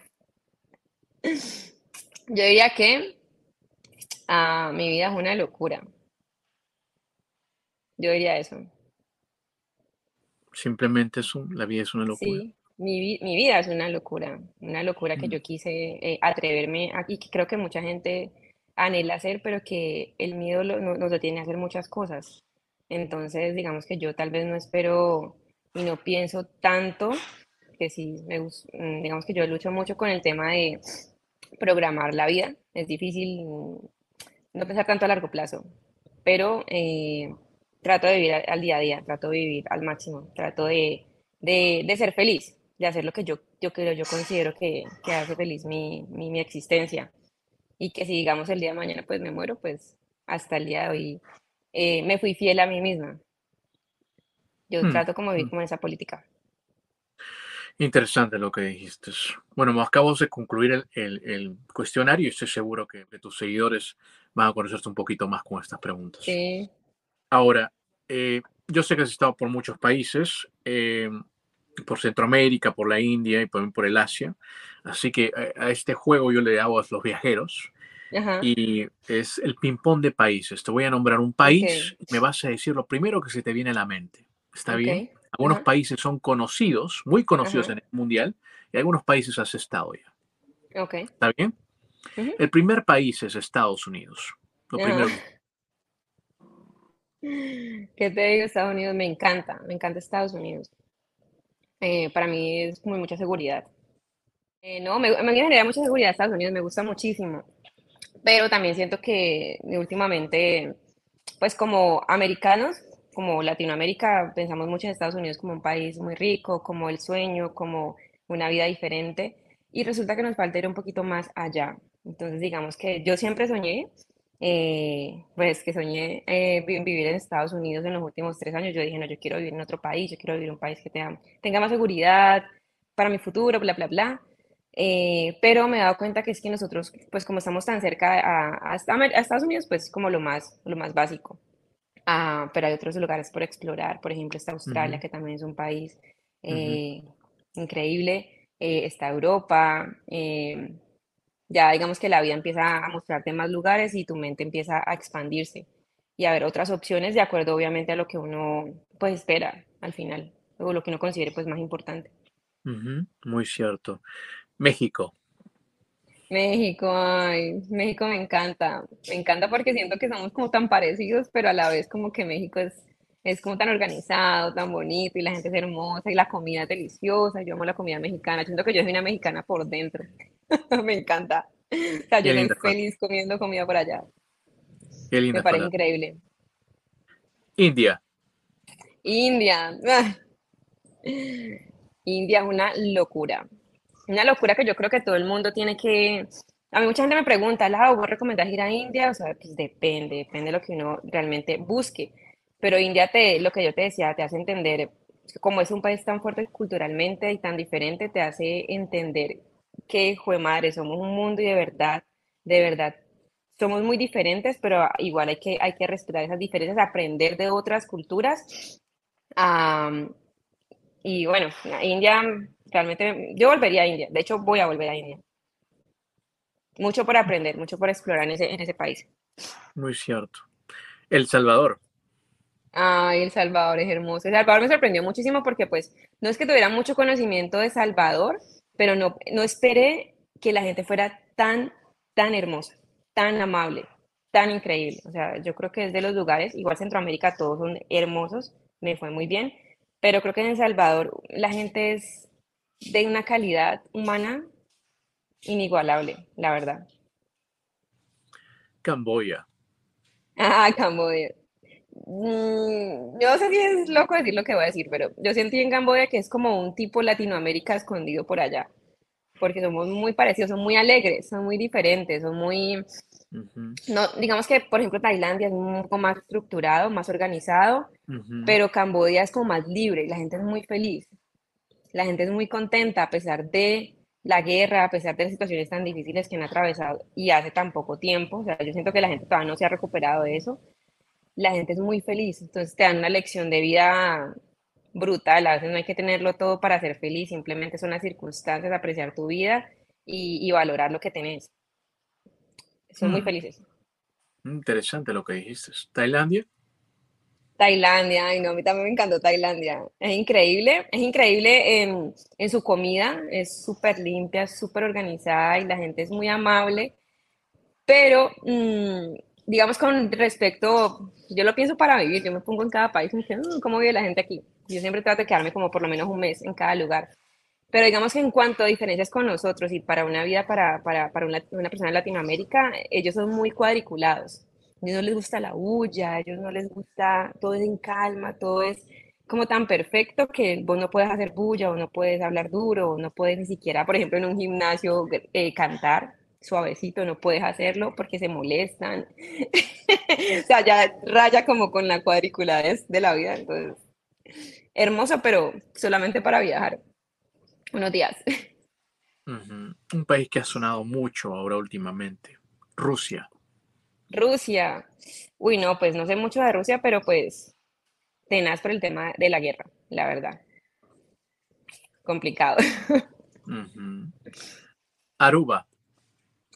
Yo diría que ah, mi vida es una locura. Yo diría eso. Simplemente es un- la vida es una locura. Sí, mi, mi vida es una locura, una locura que Mm. yo quise eh, atreverme a, y que creo que mucha gente anhela hacer, pero que el miedo lo- no- nos detiene a hacer muchas cosas. Entonces, digamos que yo tal vez no espero y no pienso tanto, que sí, me, mm, digamos que yo lucho mucho con el tema de programar la vida. Es difícil mm, no pensar tanto a largo plazo, pero eh, trato de vivir al, al día a día, trato de vivir al máximo, trato de, de, de ser feliz, de hacer lo que yo, yo, creo- yo considero que, que hace feliz mi, mi, mi existencia. Y que si digamos el día de mañana pues me muero, pues hasta el día de hoy eh, me fui fiel a mí misma. Yo Hmm, trato como de vivir hmm. como esa política. Interesante lo que dijiste. Bueno, acabamos de concluir el, el- el cuestionario y estoy seguro que, que tus seguidores van a conocerte un poquito más con estas preguntas. Sí, Ahora, eh, yo sé que has estado por muchos países, eh, por Centroamérica, por la India y por, por el Asia, así que eh, a este juego yo le hago a los viajeros ajá, y es el ping-pong de países. Te voy a nombrar un país me vas a decir lo primero que se te viene a la mente. ¿Está bien? Algunos ajá. países son conocidos, muy conocidos Ajá. en el mundial, y algunos países has estado ya. ok. ¿Está bien? El primer país es Estados Unidos. Lo Ah. primero. <laughs> ¿Qué te digo? Estados Unidos me encanta, me encanta Estados Unidos. Eh, para mí es como mucha seguridad. Eh, no, me, me genera mucha seguridad Estados Unidos, me gusta muchísimo. pero también siento que últimamente, pues como americanos, como Latinoamérica, pensamos mucho en Estados Unidos como un país muy rico, como el sueño, como una vida diferente, y resulta que nos falta ir un poquito más allá. Entonces, digamos que yo siempre soñé, eh, pues que soñé eh, vivir en Estados Unidos en los últimos tres años. Yo dije, no, yo quiero vivir en otro país, yo quiero vivir en un país que tenga, tenga más seguridad para mi futuro, bla, bla, bla. Eh, pero me he dado cuenta que es que nosotros, pues como estamos tan cerca a, a, Estados Unidos, pues como lo más, lo más básico. Ah, pero hay otros lugares por explorar, por ejemplo está Australia, que también es un país increíble, está Europa, ya digamos que la vida empieza a mostrarte más lugares y tu mente empieza a expandirse y a ver otras opciones de acuerdo obviamente a lo que uno pues espera al final o lo que uno considere pues más importante. Muy cierto. México. México, ay, México me encanta, me encanta porque siento que somos como tan parecidos, pero a la vez como que México es, es como tan organizado, tan bonito y la gente es hermosa y la comida es deliciosa, yo amo la comida mexicana, siento que yo soy una mexicana por dentro. <laughs> me encanta. O sea, yo estoy feliz comiendo comida por allá. Qué lindo. Me parece increíble. India. India. India es una locura. Una locura que yo creo que todo el mundo tiene que... A mí mucha gente me pregunta, ¿la ¿vos recomendás ir a India? O sea, pues depende, depende de lo que uno realmente busque. Pero India, te, lo que yo te decía, te hace entender, como es un país tan fuerte culturalmente y tan diferente, te hace entender que, jue madre, somos un mundo y de verdad, de verdad, somos muy diferentes, pero igual hay que, hay que respetar esas diferencias, aprender de otras culturas. y bueno, India, realmente, yo volvería a India, de hecho voy a volver a India. Mucho por aprender, mucho por explorar en ese, en ese país. Muy cierto. El Salvador. Ay, El Salvador es hermoso. El Salvador me sorprendió muchísimo porque pues no es que tuviera mucho conocimiento de Salvador, pero no, no esperé que la gente fuera tan, tan hermosa, tan amable, tan increíble. O sea, yo creo que es de los lugares, igual Centroamérica, todos son hermosos, me fue muy bien, pero creo que en El Salvador la gente es de una calidad humana inigualable, la verdad. Camboya. Ah, Camboya. Mm, yo no sé si es loco decir lo que voy a decir, pero yo sentí en Camboya que es como un tipo Latinoamérica escondido por allá, porque somos muy parecidos, son muy alegres, son muy diferentes, son muy... No, digamos que, por ejemplo, Tailandia es un poco más estructurado, más organizado, pero Camboya es como más libre, la gente es muy feliz, la gente es muy contenta a pesar de la guerra, a pesar de las situaciones tan difíciles que han atravesado y hace tan poco tiempo, o sea, yo siento que la gente todavía no se ha recuperado de eso, la gente es muy feliz, entonces te dan una lección de vida brutal, a veces no hay que tenerlo todo para ser feliz, simplemente son las circunstancias, apreciar tu vida y, valorar lo que tenés. Son muy mm. felices. Interesante lo que dijiste. ¿Tailandia? Tailandia, ay no, a mí también me encantó Tailandia. Es increíble, es increíble en, en su comida, es súper limpia, súper organizada y la gente es muy amable, pero mm, digamos con respecto, yo lo pienso para vivir, yo me pongo en cada país y me mm, ¿cómo vive la gente aquí? Yo siempre trato de quedarme como por lo menos un mes en cada lugar. Pero digamos que en cuanto a diferencias con nosotros y para una vida, para, para, para una, una, persona en Latinoamérica, ellos son muy cuadriculados. A ellos no les gusta la bulla, a ellos no les gusta, todo es en calma, todo es como tan perfecto que vos no puedes hacer bulla o no puedes hablar duro o no puedes ni siquiera, por ejemplo, en un gimnasio eh, cantar suavecito, no puedes hacerlo porque se molestan. <laughs> o sea, ya raya como con la cuadriculadez de la vida. Entonces, hermoso, pero solamente para viajar unos días. Un país que ha sonado mucho ahora últimamente, Rusia. Rusia. Uy, no, pues no sé mucho de Rusia, pero pues tenaz por el tema de la guerra, la verdad. Complicado. <laughs> Aruba.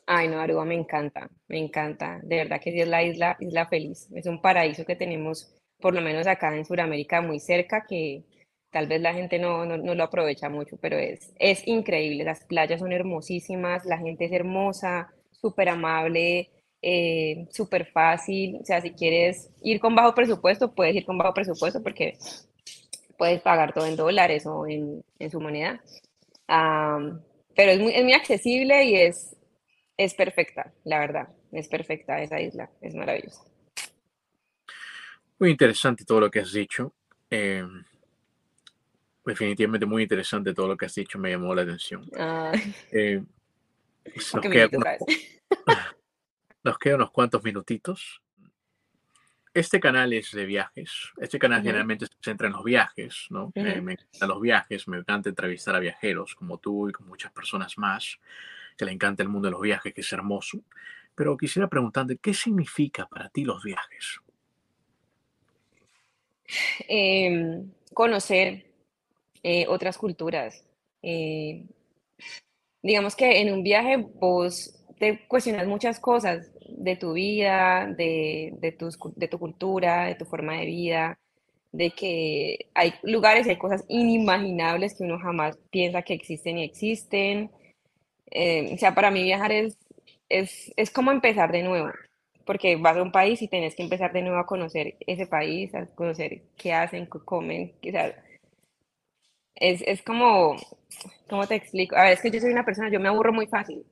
Ay, no, Aruba me encanta, me encanta. De verdad que sí es la isla, isla feliz. Es un paraíso que tenemos, por lo menos acá en Sudamérica, muy cerca, que tal vez la gente no, no, lo aprovecha mucho, pero es, es increíble. Las playas son hermosísimas, la gente es hermosa, súper amable, eh, súper fácil. O sea, si quieres ir con bajo presupuesto, puedes ir con bajo presupuesto porque puedes pagar todo en dólares o en, en su moneda. pero es muy, es muy accesible y es, es perfecta, la verdad. es perfecta esa isla, es maravillosa. Muy interesante todo lo que has dicho. Eh, definitivamente muy interesante todo lo que has dicho, me llamó la atención. Eh, nos, queda <laughs> nos quedan unos cuantos minutitos. Este canal es de viajes. Este canal generalmente se centra en los viajes, ¿no? Eh, me encantan los viajes, me encanta entrevistar a viajeros como tú y con muchas personas más que le encanta el mundo de los viajes, que es hermoso. Pero quisiera preguntarte, ¿qué significa para ti los viajes? Em, conocer eh, otras culturas. Eh, digamos que en un viaje vos te cuestionas muchas cosas de tu vida, de, de, de tu cultura, de tu forma de vida, de que hay lugares y hay cosas inimaginables que uno jamás piensa que existen y existen. Eh, o sea, para mí viajar es, es, es como empezar de nuevo porque vas a un país y tenés que empezar de nuevo a conocer ese país, a conocer qué hacen, qué comen, o sea, es, es como, ¿cómo te explico? A ver, es que yo soy una persona, yo me aburro muy fácil.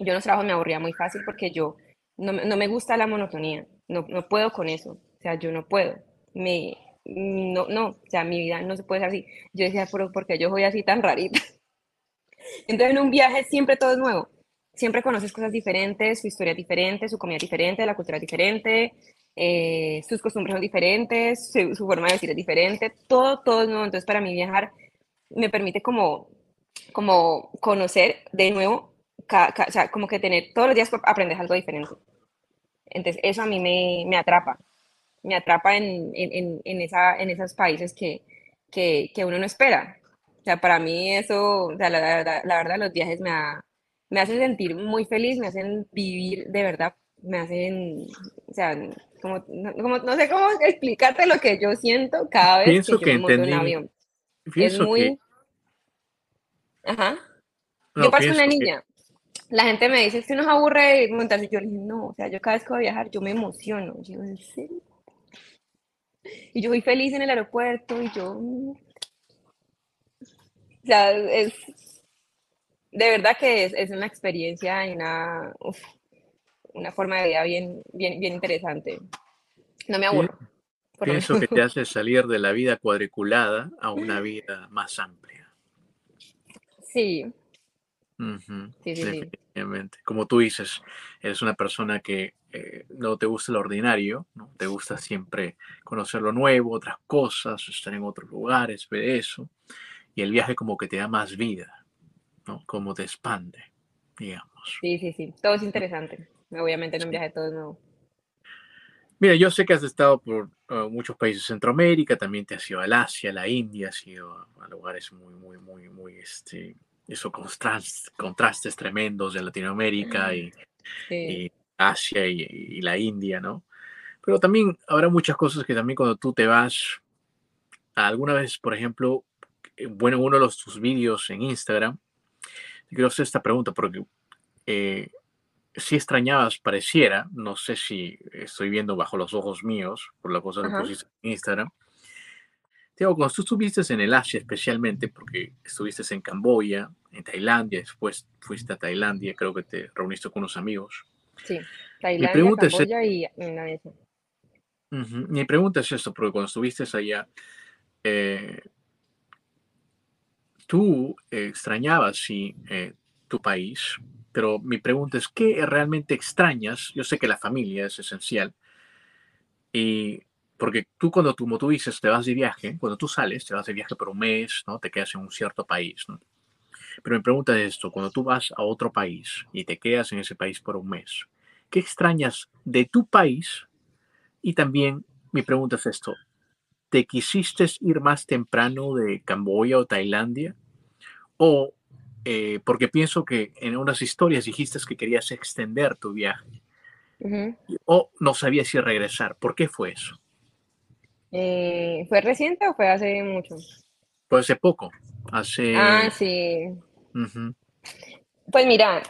Yo en los trabajos me aburría muy fácil porque yo no, no me gusta la monotonía, no, no puedo con eso, o sea, yo no puedo, me, no, no, o sea, mi vida no se puede ser así. Yo decía, ¿por qué yo soy así tan rarita? Entonces en un viaje siempre todo es nuevo siempre conoces cosas diferentes, su historia es diferente, su comida es diferente, la cultura es diferente, eh, sus costumbres son diferentes, su, forma de vestir es diferente, todo, todo es nuevo. Entonces, para mí viajar me permite como, como conocer de nuevo, o sea, como que tener todos los días aprendes algo diferente. Entonces, eso a mí me, me atrapa, me atrapa en, en, en, esa, en esos países que, que, que, uno no espera. O sea, para mí eso, o sea, la, la, la verdad, los viajes me, ha, me hacen sentir muy feliz, me hacen vivir de verdad, me hacen, o sea, como, no, sé cómo <laughs> explicarte lo que yo siento cada vez que, yo me monto un avión. es muy... Ajá. yo paso una niña. La gente me dice, si nos aburre montarse. Yo le dije, no, o sea, yo cada vez que voy a viajar, yo me emociono. Yo, ¿en serio? Y yo voy feliz en el aeropuerto y yo... Mm". O sea, es, de verdad que es, es una experiencia y una, una forma de vida bien, bien, bien interesante. No me aburro. Pienso que te <laughs> hace salir de la vida cuadriculada a una vida más amplia. Sí. sí, sí, Como tú dices, eres una persona que eh, no te gusta lo ordinario, ¿no? te gusta siempre conocer lo nuevo, otras cosas, estar en otros lugares, ver eso. Y el viaje como que te da más vida. ¿no? Como te expande, digamos. Sí, sí, sí. Todo es interesante. <laughs> Obviamente en un viaje todo es nuevo. Mira, yo sé que has estado por uh, muchos países de Centroamérica, también te has ido al Asia, a la India, has ido a lugares muy, muy, muy, muy, este, eso, contrastes, contrastes tremendos de Latinoamérica y, Asia y, y, la India, ¿no? Pero también habrá muchas cosas que también cuando tú te vas, alguna vez, por ejemplo, bueno, uno de los, tus vídeos en Instagram, quiero hacer esta pregunta porque eh, si extrañabas, pareciera, no sé si estoy viendo bajo los ojos míos, por la cosa que pusiste en Instagram. Digo, cuando tú estuviste en el Asia especialmente, porque estuviste en Camboya, en Tailandia, después fuiste a Tailandia, creo que te reuniste con unos amigos. Sí, Tailandia, Camboya y Indonesia. Mi pregunta es esto, porque cuando estuviste allá, eh, tú extrañabas, sí, eh, tu país, pero mi pregunta es, ¿qué realmente extrañas? Yo sé que la familia es esencial, y porque tú cuando tú, como tú dices, te vas de viaje, cuando tú sales, te vas de viaje por un mes, ¿no? Te quedas en un cierto país, ¿no? Pero mi pregunta es esto, cuando tú vas a otro país y te quedas en ese país por un mes, ¿qué extrañas de tu país? Y también mi pregunta es esto, ¿te quisiste ir más temprano de Camboya o Tailandia? O eh, porque pienso que en unas historias dijiste que querías extender tu viaje. O no sabías si regresar. ¿Por qué fue eso? Eh, ¿Fue reciente o fue hace mucho? Fue hace poco. Hace... Ah, sí. Pues mira,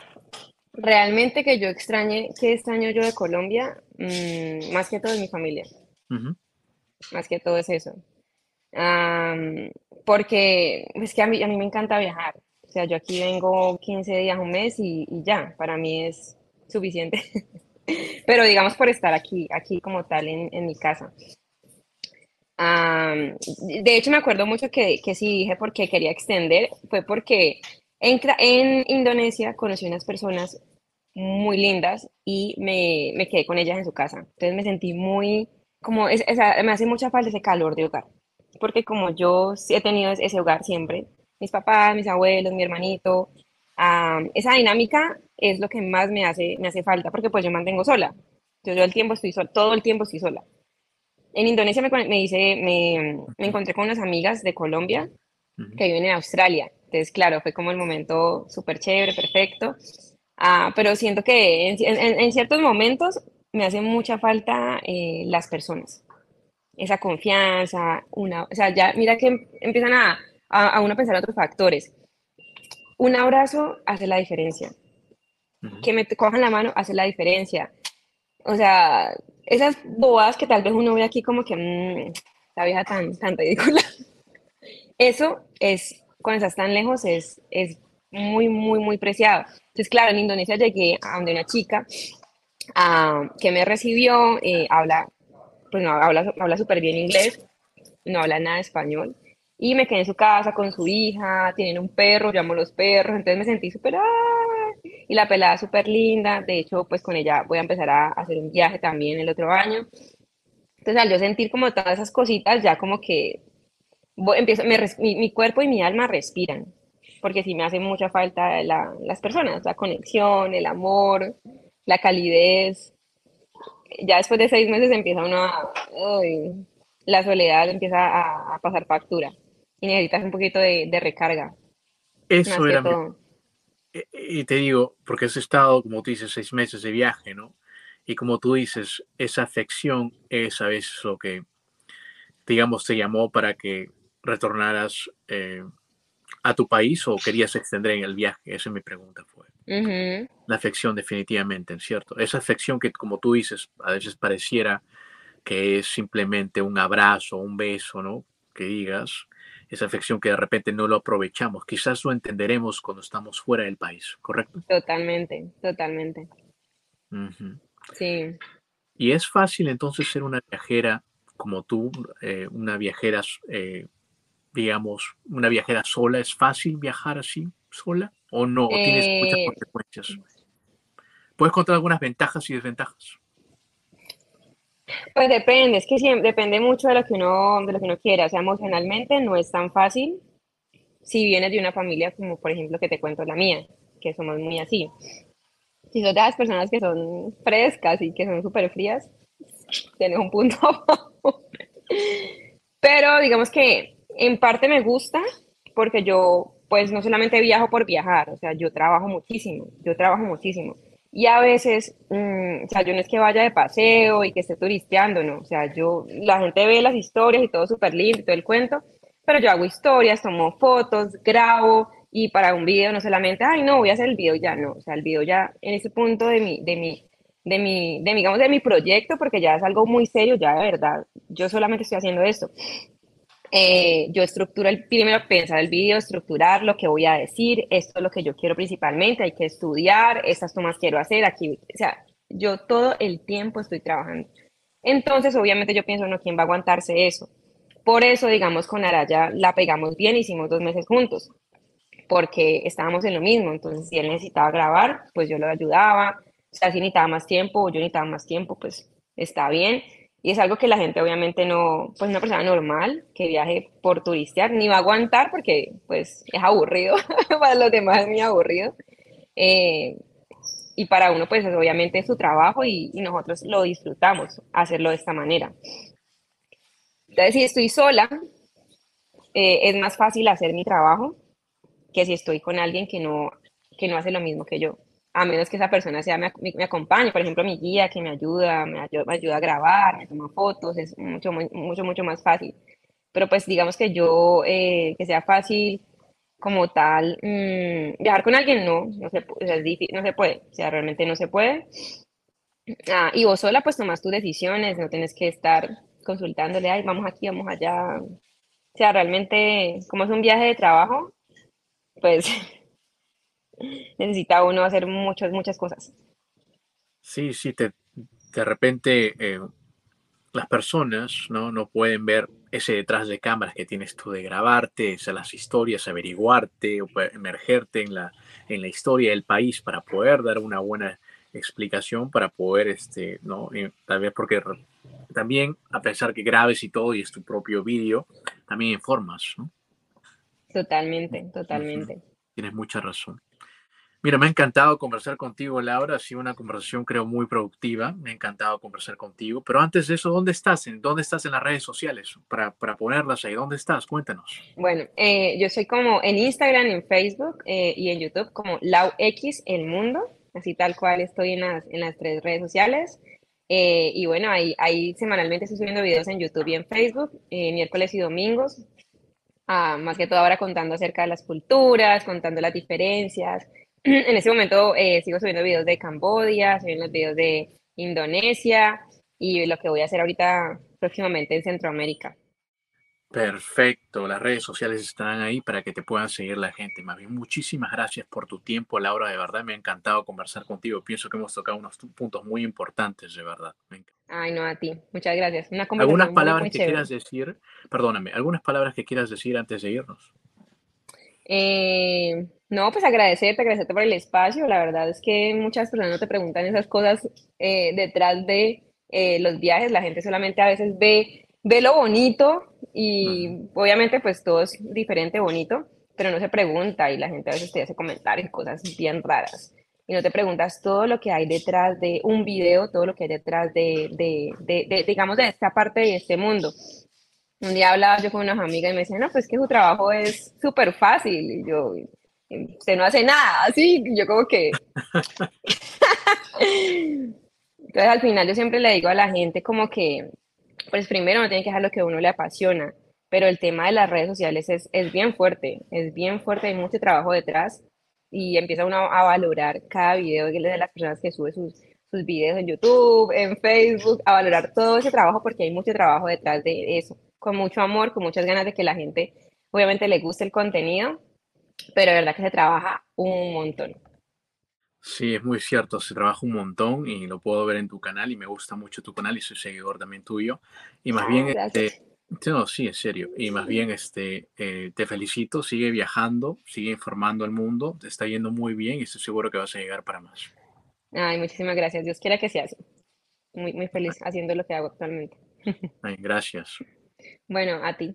realmente que yo extrañe, ¿qué extraño yo de Colombia? Mm, más que todo mi familia. Más que todo es eso. porque es que a mí, a mí me encanta viajar. O sea, yo aquí vengo 15 días, un mes y, ya. Para mí es, suficiente. <laughs> Pero digamos por estar aquí, aquí como tal en, en mi casa. de hecho, me acuerdo mucho que, que sí dije porque quería extender, fue porque en, en Indonesia conocí unas personas muy lindas y me, me, quedé con ellas en su casa. Entonces me sentí muy, como, es, me hace mucha falta ese calor de hogar, porque como yo he tenido ese hogar siempre, mis papás, mis abuelos, mi hermanito, esa dinámica es lo que más me hace, me hace falta, porque pues yo mantengo sola. Yo, yo el tiempo estoy sola, todo el tiempo estoy sola. En Indonesia me, me, hice, me, me encontré con unas amigas de Colombia que viven en Australia. Entonces, claro, fue como el momento súper chévere, perfecto. Ah, pero siento que en, en, ciertos momentos me hace mucha falta eh, las personas. Esa confianza, una, o sea, ya mira que empiezan a, a, a uno pensar otros factores. Un abrazo hace la diferencia. Que me cojan la mano hace la diferencia. O sea, esas bobadas que tal vez uno ve aquí como que mmm, la vieja tan, tan ridícula. <laughs> Eso es, cuando estás tan lejos, es, es muy, muy, muy preciado. Entonces, claro, en Indonesia llegué a donde una chica uh, que me recibió, eh, habla, pues no, habla, habla súper bien inglés, no habla nada español. Y me quedé en su casa con su hija, tienen un perro, llamo los perros, entonces me sentí súper, y la pelada súper linda, de hecho, pues con ella voy a empezar a hacer un viaje también el otro año. Entonces, al yo sentir como todas esas cositas, ya como que empiezo, mi, mi, cuerpo y mi alma respiran, porque sí me hace mucha falta la, las personas, la conexión, el amor, la calidez. Ya después de seis meses empieza uno a... la soledad empieza a, a pasar factura y necesitas un poquito de, de recarga. Eso era. E, y te digo, porque has estado, como tú dices, seis meses de viaje, ¿no? Y como tú dices, esa afección es a veces lo que, digamos, te llamó para que retornaras eh, a tu país o querías extender en el viaje. Esa es mi pregunta fue. La afección definitivamente, ¿cierto? Esa afección que, como tú dices, a veces pareciera que es simplemente un abrazo, un beso, ¿no? Que digas, esa afección que de repente no lo aprovechamos. Quizás lo entenderemos cuando estamos fuera del país, ¿correcto? Totalmente, totalmente. Sí. Y es fácil entonces ser una viajera como tú, eh, una viajera, eh, digamos, una viajera sola. ¿Es fácil viajar así, sola? ¿O no? ¿O tienes muchas eh, consecuencias? ¿Puedes contar algunas ventajas y desventajas? Pues depende, es que siempre, depende mucho de lo que uno, de lo que uno quiera, o sea, emocionalmente no es tan fácil si vienes de una familia como por ejemplo que te cuento la mía, que somos muy así. Si sos de las personas que son frescas y que son súper frías, tienes un punto <laughs> Pero digamos que en parte me gusta porque yo pues no solamente viajo por viajar, o sea, yo trabajo muchísimo, yo trabajo muchísimo. Y a veces, mm, o sea, yo no es que vaya de paseo y que esté turisteando, no. O sea, yo, la gente ve las historias y todo súper lindo todo el cuento, pero yo hago historias, tomo fotos, grabo y para un video no solamente, ay, no, voy a hacer el video ya, no. O sea, el video ya en ese punto de mi, de mi, de mi, de digamos, de mi proyecto, porque ya es algo muy serio, ya de verdad, yo solamente estoy haciendo esto. Eh, yo estructuro el primero pensar el video, estructurar lo que voy a decir, esto es lo que yo quiero principalmente, hay que estudiar, estas tomas quiero hacer, aquí, o sea, yo todo el tiempo estoy trabajando. Entonces, obviamente yo pienso, no, ¿quién va a aguantarse eso? Por eso, digamos, con Araya la pegamos bien, hicimos dos meses juntos, porque estábamos en lo mismo, entonces si él necesitaba grabar, pues yo lo ayudaba, o sea, si necesitaba más tiempo o yo necesitaba más tiempo, pues está bien. Y es algo que la gente obviamente no, pues una persona normal que viaje por turistear ni va a aguantar porque pues es aburrido, <laughs> para los demás es muy aburrido. Eh, y para uno pues es obviamente su trabajo y, nosotros lo disfrutamos hacerlo de esta manera. Entonces si estoy sola, eh, es más fácil hacer mi trabajo que si estoy con alguien que no, que no hace lo mismo que yo a menos que esa persona sea, me, me, acompañe, por ejemplo, mi guía que me ayuda, me me ayuda a grabar, me toma fotos, es mucho, mucho, mucho más fácil. Pero pues digamos que yo, eh, que sea fácil como tal, mmm, viajar con alguien no, no se, o sea, es difícil, no se puede, o sea, realmente no se puede. Ah, y vos sola pues tomas tus decisiones, no tienes que estar consultándole, ay, vamos aquí, vamos allá. O sea, realmente, como es un viaje de trabajo, pues <laughs> necesita uno hacer muchas, muchas cosas. Sí, sí, te, de repente eh, las personas ¿no? no pueden ver ese detrás de cámaras que tienes tú de grabarte, las historias, averiguarte, emergerte en la, en la historia del país para poder dar una buena explicación, para poder, este, ¿no? tal vez porque también, a pesar que grabes y todo y es tu propio vídeo, también informas, ¿no? Totalmente, totalmente. Tienes mucha razón. Mira, me ha encantado conversar contigo, Laura. Ha sido una conversación, creo, muy productiva. Me ha encantado conversar contigo. Pero antes de eso, ¿dónde estás? ¿En dónde estás en las redes sociales? Para, para ponerlas ahí. ¿Dónde estás? Cuéntanos. Bueno, eh, yo soy como en Instagram, en Facebook eh, y en YouTube como LauX El Mundo. Así tal cual estoy en las, en las tres redes sociales. Eh, y bueno, ahí, ahí semanalmente estoy subiendo videos en YouTube y en Facebook, miércoles y domingos. Ah, más que todo ahora contando acerca de las culturas, contando las diferencias <clears throat> en ese momento eh, sigo subiendo videos de Cambodia, subiendo los videos de Indonesia y lo que voy a hacer ahorita próximamente en Centroamérica. Perfecto, las redes sociales estarán ahí para que te puedan seguir la gente. Más bien, muchísimas gracias por tu tiempo, Laura. De verdad me ha encantado conversar contigo. Pienso que hemos tocado unos puntos muy importantes, de verdad. Ay, no, a ti. Muchas gracias. algunas palabras que quieras decir, perdóname, algunas palabras que quieras decir antes de irnos. Eh, no, pues agradecerte, agradecerte por el espacio. La verdad es que muchas personas no te preguntan esas cosas eh, detrás de eh, los viajes. La gente solamente a veces ve, ve lo bonito y obviamente pues todo es diferente, bonito, pero no se pregunta y la gente a veces te hace comentarios, cosas bien raras. Y no te preguntas todo lo que hay detrás de un video, todo lo que hay detrás de, de, de digamos, de esta parte de este mundo. Un día hablaba yo con unas amigas y me decían, no, pues que su trabajo es súper fácil. Y yo, usted no hace nada, así. Yo como que... Entonces al final yo siempre le digo a la gente como que, pues primero no tiene que dejar lo que a uno le apasiona, pero el tema de las redes sociales es, es bien fuerte, es bien fuerte, hay mucho trabajo detrás y empieza uno a valorar cada video de las personas que sube sus, sus videos en YouTube, en Facebook, a valorar todo ese trabajo porque hay mucho trabajo detrás de eso con mucho amor, con muchas ganas de que la gente obviamente le guste el contenido, pero de verdad que se trabaja un montón. Sí, es muy cierto, se trabaja un montón y lo puedo ver en tu canal y me gusta mucho tu canal y soy seguidor también tuyo. Y más bien, este, no, sí, es serio. Y más bien, este, eh, te felicito, sigue viajando, sigue informando al mundo, te está yendo muy bien y estoy seguro que vas a llegar para más. Ay, muchísimas gracias. Dios quiera que sea así. Muy, muy feliz haciendo lo que hago actualmente. <laughs> Ay, gracias. Bueno, a ti.